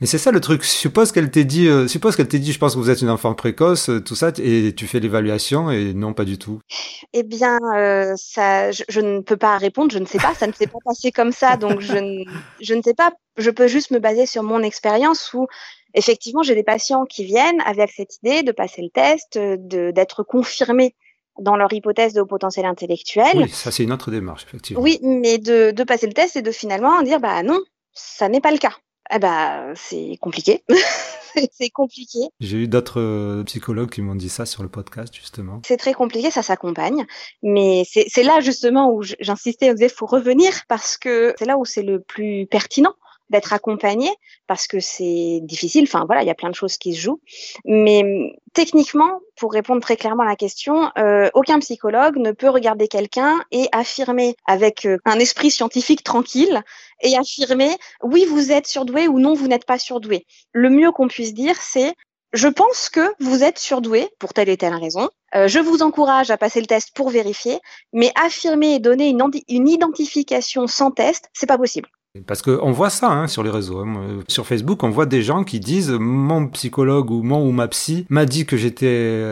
Mais c'est ça le truc. Suppose qu'elle t'ait dit, euh, suppose qu'elle t'ait dit, je pense que vous êtes une enfant précoce, euh, tout ça, et tu fais l'évaluation et non, pas du tout. Eh bien, euh, ça, je, ne peux pas répondre, je ne sais pas, ça ne s'est pas passé comme ça, donc je ne, je ne sais pas. Je peux juste me baser sur mon expérience où effectivement j'ai des patients qui viennent avec cette idée de passer le test, d'être confirmés dans leur hypothèse de haut potentiel intellectuel. Oui, ça c'est une autre démarche, effectivement. Oui, mais de, de passer le test et de finalement dire bah non, ça n'est pas le cas. Eh ben, c'est compliqué. c'est compliqué. J'ai eu d'autres euh, psychologues qui m'ont dit ça sur le podcast, justement. C'est très compliqué, ça s'accompagne. Mais c'est là, justement, où j'insistais, on disait, faut revenir parce que c'est là où c'est le plus pertinent d'être accompagné parce que c'est difficile. Enfin voilà, il y a plein de choses qui se jouent. Mais hum, techniquement, pour répondre très clairement à la question, euh, aucun psychologue ne peut regarder quelqu'un et affirmer avec euh, un esprit scientifique tranquille et affirmer oui vous êtes surdoué ou non vous n'êtes pas surdoué. Le mieux qu'on puisse dire c'est je pense que vous êtes surdoué pour telle et telle raison. Euh, je vous encourage à passer le test pour vérifier, mais affirmer et donner une, une identification sans test, c'est pas possible. Parce qu'on voit ça hein, sur les réseaux. Hein. Sur Facebook, on voit des gens qui disent mon psychologue ou mon ou ma psy m'a dit que j'étais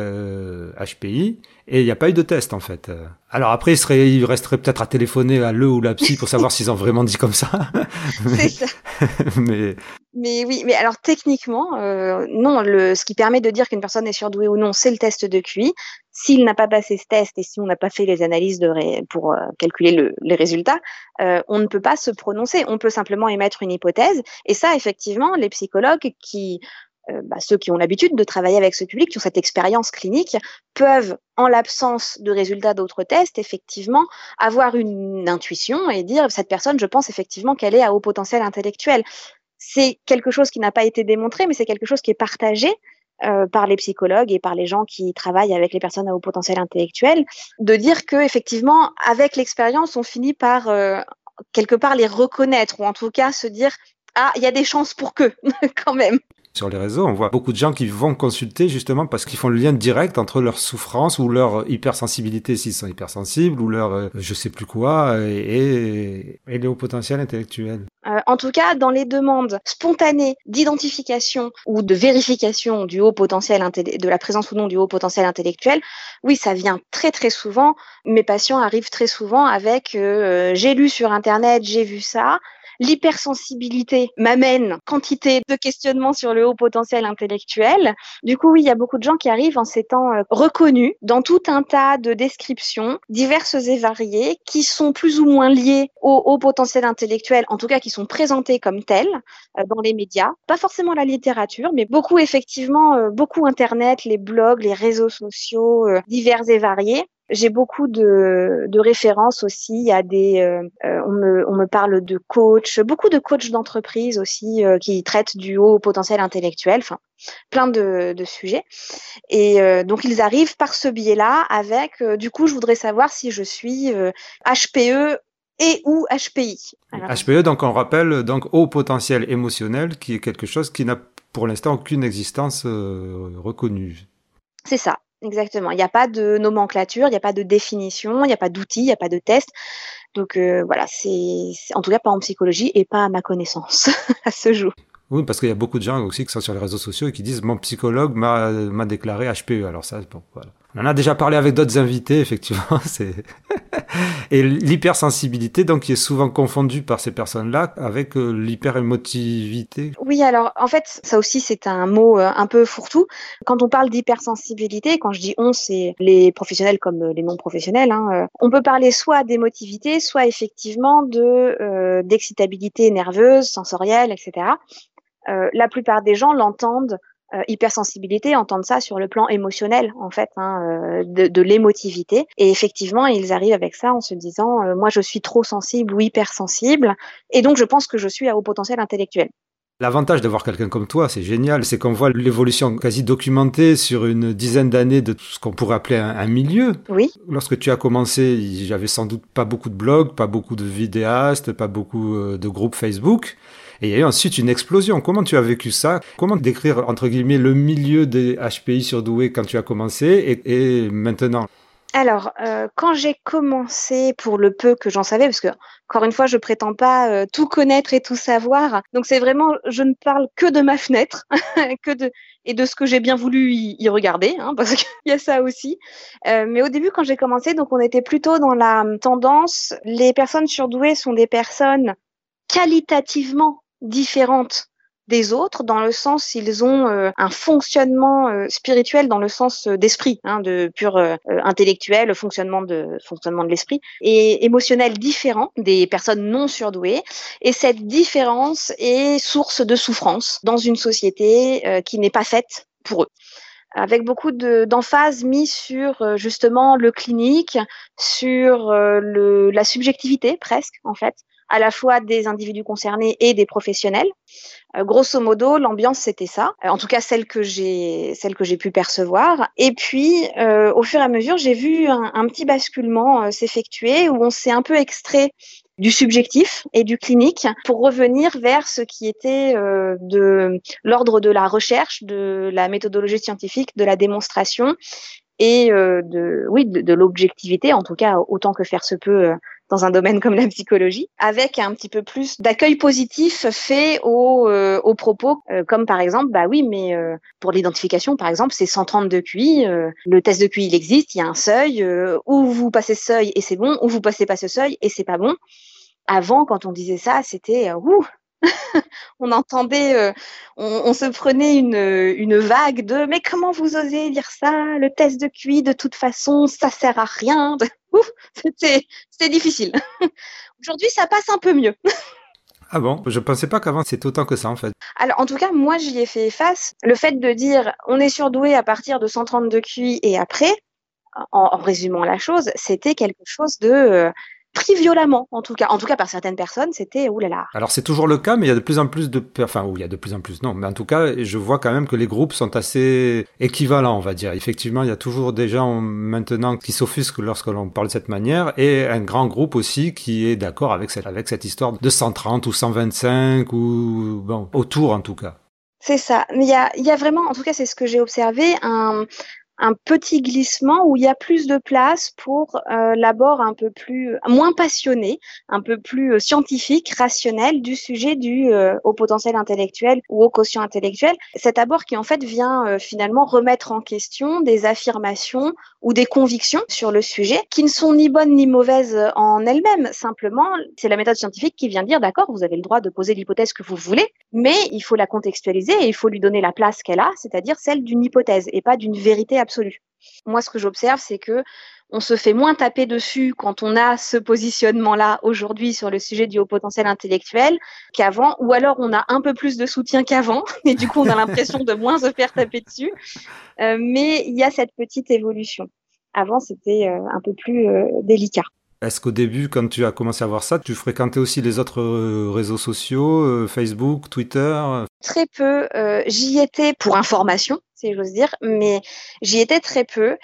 HPI Et il n'y a pas eu de test en fait. Alors après, il, serait, il resterait peut-être à téléphoner à le ou la psy pour savoir s'ils ont vraiment dit comme ça. C'est ça. mais Mais oui, mais alors techniquement, euh, non, le, ce qui permet de dire qu'une personne est surdouée ou non, c'est le test de QI. S'il n'a pas passé ce test et si on n'a pas fait les analyses de ré- pour euh, calculer le- les résultats, euh, on ne peut pas se prononcer. On peut simplement émettre une hypothèse. Et ça, effectivement, les psychologues qui, bah, ceux qui ont l'habitude de travailler avec ce public, qui ont cette expérience clinique, peuvent, en l'absence de résultats d'autres tests, effectivement, avoir une intuition et dire cette personne, je pense effectivement qu'elle est à haut potentiel intellectuel c'est quelque chose qui n'a pas été démontré, mais c'est quelque chose qui est partagé euh, par les psychologues et par les gens qui travaillent avec les personnes à haut potentiel intellectuel, de dire que effectivement, avec l'expérience, on finit par euh, quelque part les reconnaître ou en tout cas se dire ah, il y a des chances pour que quand même. Sur les réseaux, on voit beaucoup de gens qui vont consulter justement parce qu'ils font le lien direct entre leur souffrance ou leur hypersensibilité s'ils sont hypersensibles ou leur euh, je sais plus quoi et, et les hauts potentiels intellectuels. Euh, en tout cas, dans les demandes spontanées d'identification ou de vérification du haut potentiel de la présence ou non du haut potentiel intellectuel, oui, ça vient très très souvent. Mes patients arrivent très souvent avec euh, j'ai lu sur internet, j'ai vu ça. L'hypersensibilité m'amène quantité de questionnements sur le haut potentiel intellectuel. Du coup, oui, il y a beaucoup de gens qui arrivent en s'étant euh, reconnus dans tout un tas de descriptions diverses et variées qui sont plus ou moins liées au haut potentiel intellectuel, en tout cas qui sont présentées comme telles euh, dans les médias. Pas forcément la littérature, mais beaucoup effectivement, euh, beaucoup Internet, les blogs, les réseaux sociaux divers et variés. J'ai beaucoup de, de références aussi à des. euh, euh, on, me, on me parle de coach, beaucoup de coachs d'entreprise aussi euh, qui traitent du haut potentiel intellectuel, enfin plein de, de sujets. Et euh, donc ils arrivent par ce biais-là avec. du coup, je voudrais savoir si je suis HPE et ou HPI. Alors, HPE, donc on rappelle, donc haut potentiel émotionnel, qui est quelque chose qui n'a pour l'instant aucune existence reconnue. C'est ça, exactement. Il n'y a pas de nomenclature, il n'y a pas de définition, il n'y a pas d'outils, il n'y a pas de test. Donc euh, voilà, c'est en tout cas pas en psychologie et pas à ma connaissance à ce jour. Oui, parce qu'il y a beaucoup de gens aussi qui sont sur les réseaux sociaux et qui disent mon psychologue m'a déclaré HPE. Alors ça, bon, voilà. On en a déjà parlé avec d'autres invités, effectivement. C'est et l'hypersensibilité, donc, qui est souvent confondue par ces personnes-là avec euh, l'hyperémotivité. Oui, alors en fait, ça aussi c'est un mot euh, un peu fourre-tout. Quand on parle d'hypersensibilité, quand je dis on, c'est les professionnels comme euh, les non professionnels. hein, on peut parler soit d'émotivité, soit effectivement de euh, d'excitabilité nerveuse, sensorielle, etc. Euh, la plupart des gens l'entendent euh, hypersensibilité, entendent ça sur le plan émotionnel en fait, hein, euh, de, de l'émotivité. Et effectivement, ils arrivent avec ça en se disant euh, moi je suis trop sensible ou hypersensible, et donc je pense que je suis à haut potentiel intellectuel. L'avantage d'avoir quelqu'un comme toi, c'est génial, c'est qu'on voit l'évolution quasi documentée sur une dizaine d'années de ce qu'on pourrait appeler un, un milieu. Oui. Lorsque tu as commencé, j'avais sans doute pas beaucoup de blogs, pas beaucoup de vidéastes, pas beaucoup euh, de groupes Facebook. Et il y a eu ensuite une explosion. Comment tu as vécu ça? Comment décrire, entre guillemets, le milieu des HPI surdoués quand tu as commencé et, et maintenant? Alors, euh, quand j'ai commencé, pour le peu que j'en savais, parce que encore une fois, je prétends pas euh, tout connaître et tout savoir, donc c'est vraiment, je ne parle que de ma fenêtre, que de et de ce que j'ai bien voulu y, y regarder, hein, parce qu'il y a ça aussi. Euh, mais au début, quand j'ai commencé, donc on était plutôt dans la tendance, les personnes surdouées sont des personnes qualitativement différentes des autres dans le sens ils ont euh, un fonctionnement euh, spirituel dans le sens euh, d'esprit hein, de pur euh, intellectuel fonctionnement de fonctionnement de l'esprit et émotionnel différent des personnes non surdouées. Et cette différence est source de souffrance dans une société euh, qui n'est pas faite pour eux. Avec beaucoup de- d'emphase mise sur euh, justement le clinique, sur euh, le, la subjectivité presque en fait, à la fois des individus concernés et des professionnels. Euh, grosso modo, l'ambiance c'était ça, Euh, en tout cas celle que j'ai celle que j'ai pu percevoir. Et puis, euh, au fur et à mesure, j'ai vu un, petit basculement euh, s'effectuer où on s'est un peu extrait du subjectif et du clinique pour revenir vers ce qui était euh, de l'ordre de la recherche, de la méthodologie scientifique, de la démonstration et euh, de oui de, de l'objectivité en tout cas autant que faire se peut euh, dans un domaine comme la psychologie, avec un petit peu plus d'accueil positif fait aux, euh, aux propos, euh, comme par exemple, bah oui, mais euh, pour l'identification, par exemple, c'est 132 QI, euh, le test de QI, il existe, il y a un seuil, euh, où vous passez ce seuil et c'est bon, ou vous passez pas ce seuil et c'est pas bon. Avant, quand on disait ça, c'était euh, ouh, on entendait, euh, on, on se prenait une, une vague de mais comment vous osez dire ça? Le test de QI, de toute façon, ça sert à rien. C'était c'était difficile. Aujourd'hui, ça passe un peu mieux. Ah bon? Je pensais pas qu'avant c'était autant que ça en fait. Alors, en tout cas, moi, j'y ai fait face. Le fait de dire on est surdoué à partir de 132 QI et après, en, en résumant la chose, c'était quelque chose de euh, pris violemment, en tout cas. En tout cas, par certaines personnes, c'était oulala. Alors c'est toujours le cas, mais il y a de plus en plus de... Enfin, oui, il y a de plus en plus, non. Mais en tout cas, je vois quand même que les groupes sont assez équivalents, on va dire. Effectivement, il y a toujours des gens maintenant qui s'offusquent lorsque l'on parle de cette manière, et un grand groupe aussi qui est d'accord avec cette, avec cette histoire de 130 ou 125, ou bon, autour en tout cas. C'est ça. Mais il y a, il y a vraiment, en tout cas, c'est ce que j'ai observé, un, un petit glissement où il y a plus de place pour euh, l'abord un peu plus moins passionné, un peu plus euh, scientifique, rationnel du sujet du euh, au potentiel intellectuel ou au quotient intellectuel. Cet abord qui en fait vient finalement remettre en question des affirmations ou des convictions sur le sujet qui ne sont ni bonnes ni mauvaises en elles-mêmes. Simplement, c'est la méthode scientifique qui vient dire d'accord, vous avez le droit de poser l'hypothèse que vous voulez, mais il faut la contextualiser et il faut lui donner la place qu'elle a, c'est-à-dire celle d'une hypothèse et pas d'une vérité absolue. Moi, ce que j'observe, c'est que on se fait moins taper dessus quand on a ce positionnement-là aujourd'hui sur le sujet du haut potentiel intellectuel qu'avant, ou alors on a un peu plus de soutien qu'avant, et du coup on a l'impression de moins se faire taper dessus. Euh, mais il y a cette petite évolution. Avant, c'était euh, un peu plus euh, délicat. Est-ce qu'au début, quand tu as commencé à voir ça, tu fréquentais aussi les autres réseaux sociaux, Facebook, Twitter Très peu. euh, j'y étais pour information, si j'ose dire, mais j'y étais très peu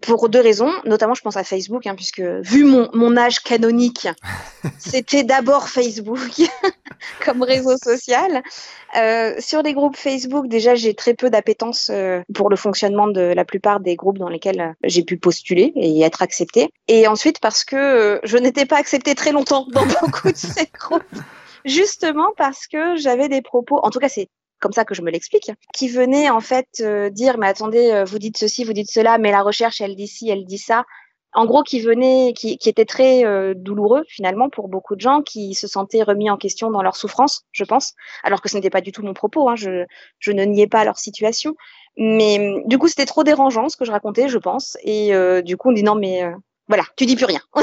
pour deux raisons. Notamment, je pense à Facebook, hein, puisque vu mon, mon âge canonique, c'était d'abord Facebook comme réseau social. Euh, sur les groupes Facebook, déjà, j'ai très peu d'appétence euh, pour le fonctionnement de la plupart des groupes dans lesquels j'ai pu postuler et y être acceptée. Et ensuite, parce que je n'étais pas acceptée très longtemps dans beaucoup de ces groupes, justement parce que j'avais des propos, en tout cas, c'est comme ça que je me l'explique, qui venaient en fait euh, dire, mais attendez, euh, vous dites ceci, vous dites cela, mais la recherche, elle dit ci, elle dit ça. En gros, qui venait, qui, qui était très euh, douloureux finalement pour beaucoup de gens qui se sentaient remis en question dans leur souffrance, je pense, alors que ce n'était pas du tout mon propos. Hein, je, je ne niais pas leur situation, mais du coup, c'était trop dérangeant ce que je racontais, je pense, et euh, du coup, on dit non, mais euh, voilà, tu dis plus rien.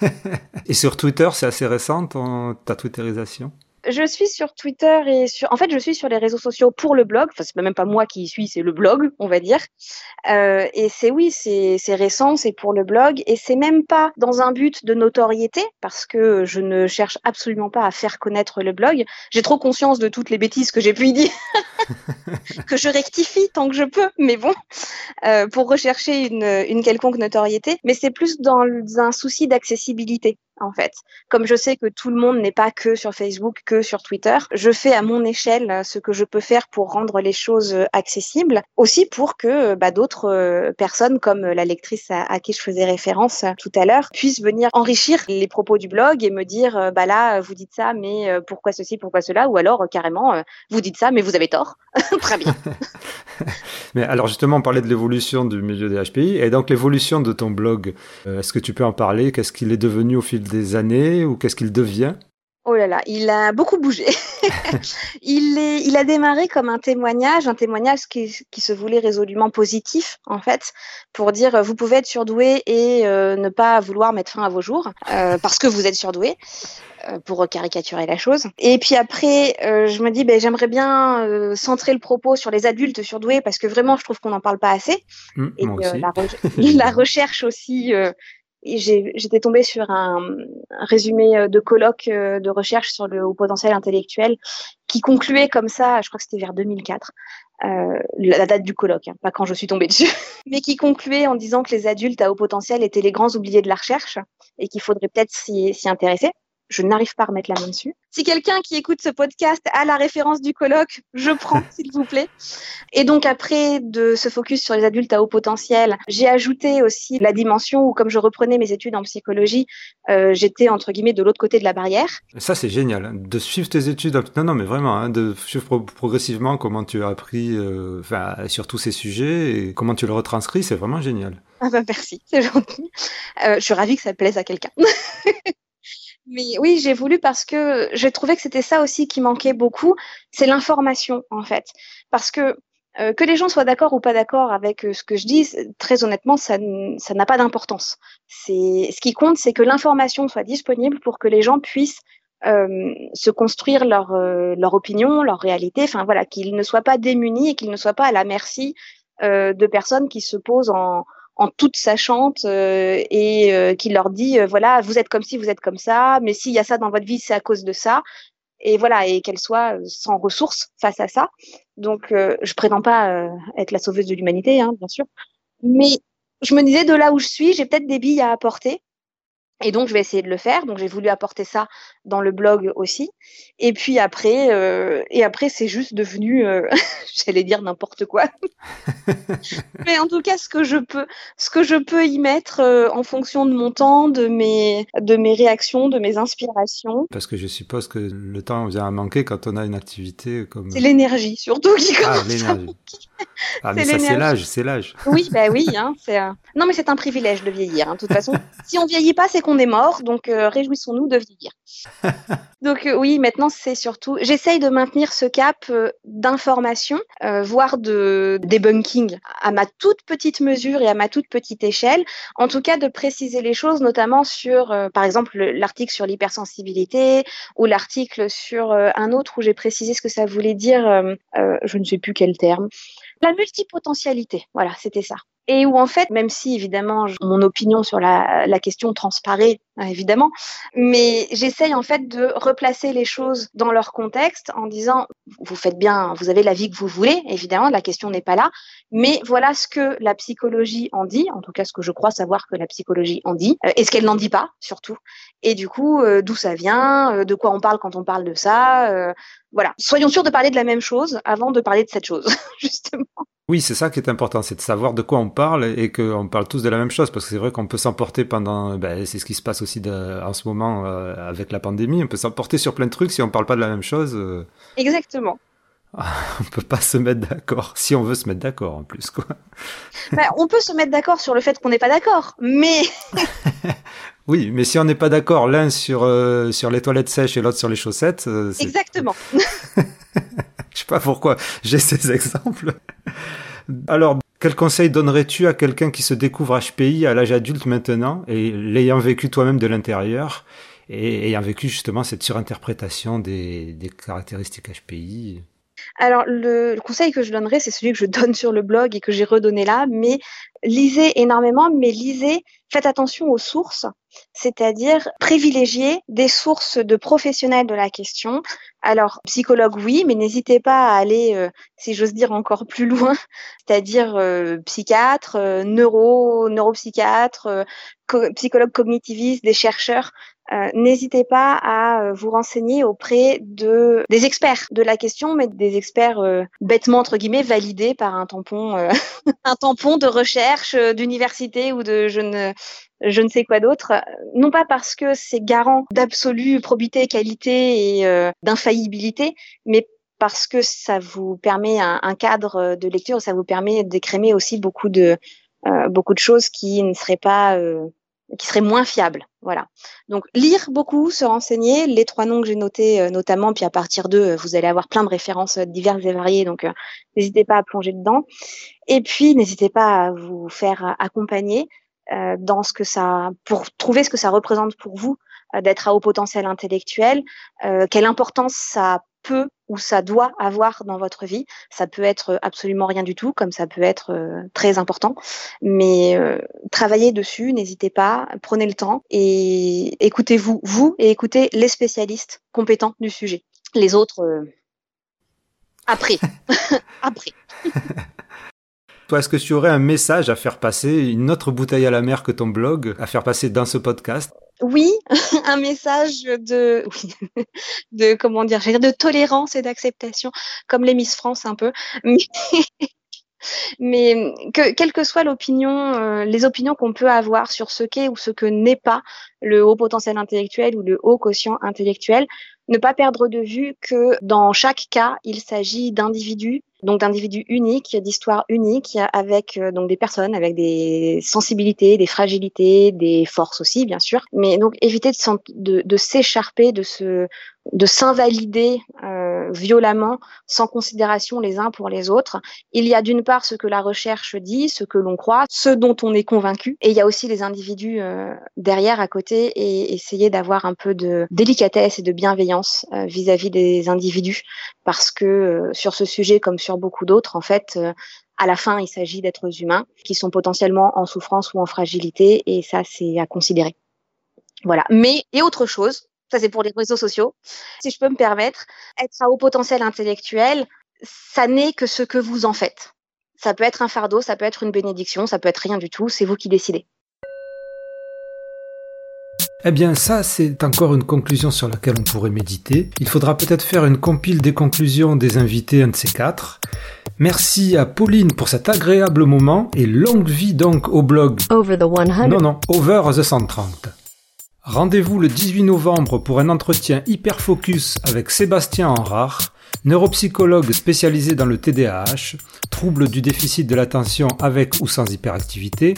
Et sur Twitter, c'est assez récent ton- ta twitterisation? Je suis sur Twitter et sur. En fait, je suis sur les réseaux sociaux pour le blog. Enfin, c'est même pas moi qui y suis, c'est le blog, on va dire. Euh, et c'est oui, c'est c'est récent, c'est pour le blog et c'est même pas dans un but de notoriété parce que je ne cherche absolument pas à faire connaître le blog. J'ai trop conscience de toutes les bêtises que j'ai pu y dire que je rectifie tant que je peux. Mais bon, euh, pour rechercher une une quelconque notoriété. Mais c'est plus dans un souci d'accessibilité en fait. Comme je sais que tout le monde n'est pas que sur Facebook, que sur Twitter, je fais à mon échelle euh, ce que je peux faire pour rendre les choses euh, accessibles, aussi pour que euh, bah, d'autres personnes, comme la lectrice à, qui je faisais référence tout à l'heure, puissent venir enrichir les propos du blog et me dire, bah là, vous dites ça, mais pourquoi ceci, pourquoi cela, ou alors carrément, vous dites ça, mais vous avez tort. Très bien. Mais alors justement, on parlait de l'évolution du milieu des HPI, et donc l'évolution de ton blog, est-ce que tu peux en parler? Qu'est-ce qu'il est devenu au fil des années, ou qu'est-ce qu'il devient? Oh là là, il a beaucoup bougé. il, est, il a démarré comme un témoignage, un témoignage qui, qui se voulait résolument positif, en fait, pour dire euh, vous pouvez être surdoué et euh, ne pas vouloir mettre fin à vos jours euh, parce que vous êtes surdoué, euh, pour caricaturer la chose. Et puis après, je me dis, ben, j'aimerais bien centrer le propos sur les adultes surdoués parce que vraiment, je trouve qu'on n'en parle pas assez. Hmm, Et la, re- la recherche aussi, j'étais tombée sur un, résumé euh, de colloque euh, de recherche sur le haut potentiel intellectuel qui concluait comme ça, je crois que c'était vers 2004, euh, la date du colloque, hein, pas quand je suis tombée dessus, mais qui concluait en disant que les adultes à haut potentiel étaient les grands oubliés de la recherche et qu'il faudrait peut-être s'y intéresser. Je n'arrive pas à remettre la main dessus. Si quelqu'un qui écoute ce podcast a la référence du colloque, je prends, s'il vous plaît. Et donc après de se focus sur les adultes à haut potentiel, j'ai ajouté aussi la dimension où, comme je reprenais mes études en psychologie, euh, j'étais entre guillemets de l'autre côté de la barrière. Ça, c'est génial. hein, De suivre tes études. Non, non, mais vraiment, hein, de suivre pro- progressivement comment tu as appris euh, enfin, sur tous ces sujets et comment tu le retranscris, c'est vraiment génial. Ah bah merci, c'est gentil. Euh, je suis ravie que ça plaise à quelqu'un. Mais oui, j'ai voulu parce que j'ai trouvé que c'était ça aussi qui manquait beaucoup, c'est l'information en fait. Parce que euh, que les gens soient d'accord ou pas d'accord avec euh, ce que je dis, très honnêtement, ça n'a pas d'importance. C'est ce qui compte, c'est que l'information soit disponible pour que les gens puissent euh, se construire leur euh, leur opinion, leur réalité. Enfin voilà, qu'ils ne soient pas démunis et qu'ils ne soient pas à la merci euh, de personnes qui se posent en en toute sachante euh, et euh, qui leur dit euh, voilà vous êtes comme ci vous êtes comme ça mais s'il y a ça dans votre vie c'est à cause de ça. Et voilà et qu'elle soit euh, sans ressources face à ça. Donc euh, je prétends pas euh, être la sauveuse de l'humanité hein, bien sûr. Mais je me disais de là où je suis j'ai peut-être des billes à apporter et donc je vais essayer de le faire donc j'ai voulu apporter ça dans le blog aussi et puis après euh, et après c'est juste devenu euh, j'allais dire n'importe quoi mais en tout cas, ce que je peux, ce que je peux y mettre euh, en fonction de mon temps, de mes, de mes réactions, de mes inspirations, Parce que je suppose que le temps vient à manquer quand on a une activité comme. c'est l'énergie surtout qui Ah, commence. l'énergie. Ah, mais C'est ça, c'est l'âge, c'est l'âge. Oui, bah oui, hein, c'est. Non, mais c'est un privilège de vieillir. hein, De toute façon, si on vieillit pas, c'est qu'on est mort. Donc euh, réjouissons-nous de vieillir. Donc euh, oui, maintenant c'est surtout. J'essaye de maintenir ce cap euh, d'information, voire de debunking à ma toute petite mesure et à ma toute petite échelle. En tout cas, de préciser les choses, notamment sur, par exemple, le- l'article sur l'hypersensibilité ou l'article sur un autre où j'ai précisé ce que ça voulait dire. je ne sais plus quel terme. La multipotentialité, voilà, c'était ça. Et où en fait, même si évidemment mon opinion sur la, la question transparaît, hein, évidemment, mais j'essaye en fait de replacer les choses dans leur contexte en disant, vous faites bien, vous avez la vie que vous voulez, évidemment, la question n'est pas là, mais voilà ce que la psychologie en dit, en tout cas ce que je crois savoir que la psychologie en dit, euh, et ce qu'elle n'en dit pas surtout, et du coup, euh, d'où ça vient, euh, de quoi on parle quand on parle de ça, euh, voilà. Soyons sûrs de parler de la même chose avant de parler de cette chose, justement. Oui, c'est ça qui est important, c'est de savoir de quoi on parle et qu'on parle tous de la même chose, parce que c'est vrai qu'on peut s'emporter pendant, ben, c'est ce qui se passe aussi de- en ce moment euh, avec la pandémie, on peut s'emporter sur plein de trucs si on parle pas de la même chose, euh, Exactement. on peut pas se mettre d'accord, si on veut se mettre d'accord en plus, quoi. Ben, on peut se mettre d'accord sur le fait qu'on n'est pas d'accord, mais Oui, mais si on n'est pas d'accord l'un sur euh, sur les toilettes sèches et l'autre sur les chaussettes, exactement. Je sais pas pourquoi j'ai ces exemples. Alors, quel conseil donnerais-tu à quelqu'un qui se découvre HPI à l'âge adulte maintenant et l'ayant vécu toi-même de l'intérieur et ayant vécu justement cette surinterprétation des, caractéristiques HPI Alors, le, le conseil que je donnerais, c'est celui que je donne sur le blog et que j'ai redonné là, mais lisez énormément, mais lisez, faites attention aux sources, c'est-à-dire privilégier des sources de professionnels de la question. Alors, psychologue, oui, mais n'hésitez pas à aller, euh, si j'ose dire, encore plus loin, c'est-à-dire euh, psychiatre, euh, neuro, neuropsychiatre, psychologue cognitiviste, des chercheurs. N'hésitez pas à vous renseigner auprès de des experts de la question, mais des experts bêtement entre guillemets validés par un tampon, un tampon de recherche d'université ou de je ne je ne sais quoi d'autre. Non pas parce que c'est garant d'absolue probité, qualité et euh, d'infaillibilité, mais parce que ça vous permet un, cadre de lecture, ça vous permet d'écrémer aussi beaucoup de euh, beaucoup de choses qui ne seraient pas euh, qui seraient moins fiables. Voilà. Donc lire beaucoup, se renseigner, les trois noms que j'ai notés euh, notamment, puis à partir d'eux, euh, vous allez avoir plein de références euh, diverses et variées, donc euh, n'hésitez pas à plonger dedans. Et puis n'hésitez pas à vous faire euh, accompagner euh, dans ce que ça, pour trouver ce que ça représente pour vous euh, d'être à haut potentiel intellectuel, euh, quelle importance ça peut ou ça doit avoir dans votre vie. Ça peut être absolument rien du tout, comme ça peut être euh, très important. Mais euh, travaillez dessus, n'hésitez pas, prenez le temps et écoutez-vous, vous, et écoutez les spécialistes compétents du sujet. Les autres, euh, après. après. Est-ce que tu aurais un message à faire passer, une autre bouteille à la mer que ton blog, à faire passer dans ce podcast? Oui, un message de, de comment dire, de tolérance et d'acceptation, comme les Miss France un peu. Mais, mais que quelle que soit l'opinion, euh, les opinions qu'on peut avoir sur ce qu'est ou ce que n'est pas le haut potentiel intellectuel ou le haut quotient intellectuel, ne pas perdre de vue que dans chaque cas, il s'agit d'individus, donc d'individus uniques, d'histoires uniques, avec euh, donc des personnes avec des sensibilités, des fragilités, des forces aussi, bien sûr. Mais donc éviter de, de, s'écharper, de se, de s'invalider euh, violemment, sans considération les uns pour les autres. Il y a d'une part ce que la recherche dit, ce que l'on croit, ce dont on est convaincu, et il y a aussi les individus euh, derrière, à côté, et essayer d'avoir un peu de délicatesse et de bienveillance euh, vis-à-vis des individus, parce que euh, sur ce sujet, comme sur beaucoup d'autres, en fait, euh, à la fin, il s'agit d'êtres humains qui sont potentiellement en souffrance ou en fragilité, et ça, c'est à considérer. Voilà. Mais, et autre chose, ça c'est pour les réseaux sociaux, si je peux me permettre, être à haut potentiel intellectuel, ça n'est que ce que vous en faites. Ça peut être un fardeau, ça peut être une bénédiction, ça peut être rien du tout, c'est vous qui décidez. Eh bien, ça, c'est encore une conclusion sur laquelle on pourrait méditer. Il faudra peut-être faire une compile des conclusions des invités, un de ces quatre. Merci à Pauline pour cet agréable moment et longue vie donc au blog. Over the 100. Non, non, Over the 130. Rendez-vous le 18 novembre pour un entretien hyper focus avec Sébastien Enrard, neuropsychologue spécialisé dans le TDAH, trouble du déficit de l'attention avec ou sans hyperactivité,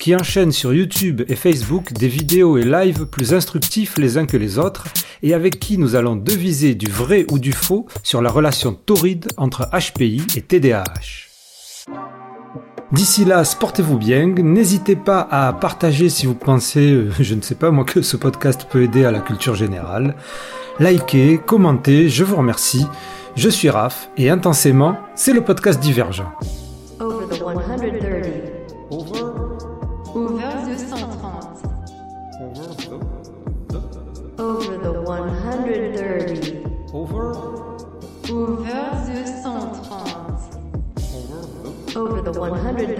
qui enchaîne sur YouTube et Facebook des vidéos et lives plus instructifs les uns que les autres et avec qui nous allons deviser du vrai ou du faux sur la relation torride entre HPI et TDAH. D'ici là, portez-vous bien. N'hésitez pas à partager si vous pensez, euh, je ne sais pas moi, que ce podcast peut aider à la culture générale. Likez, commentez, je vous remercie. Je suis Raph et intensément, c'est le podcast divergent. Over the 130. 100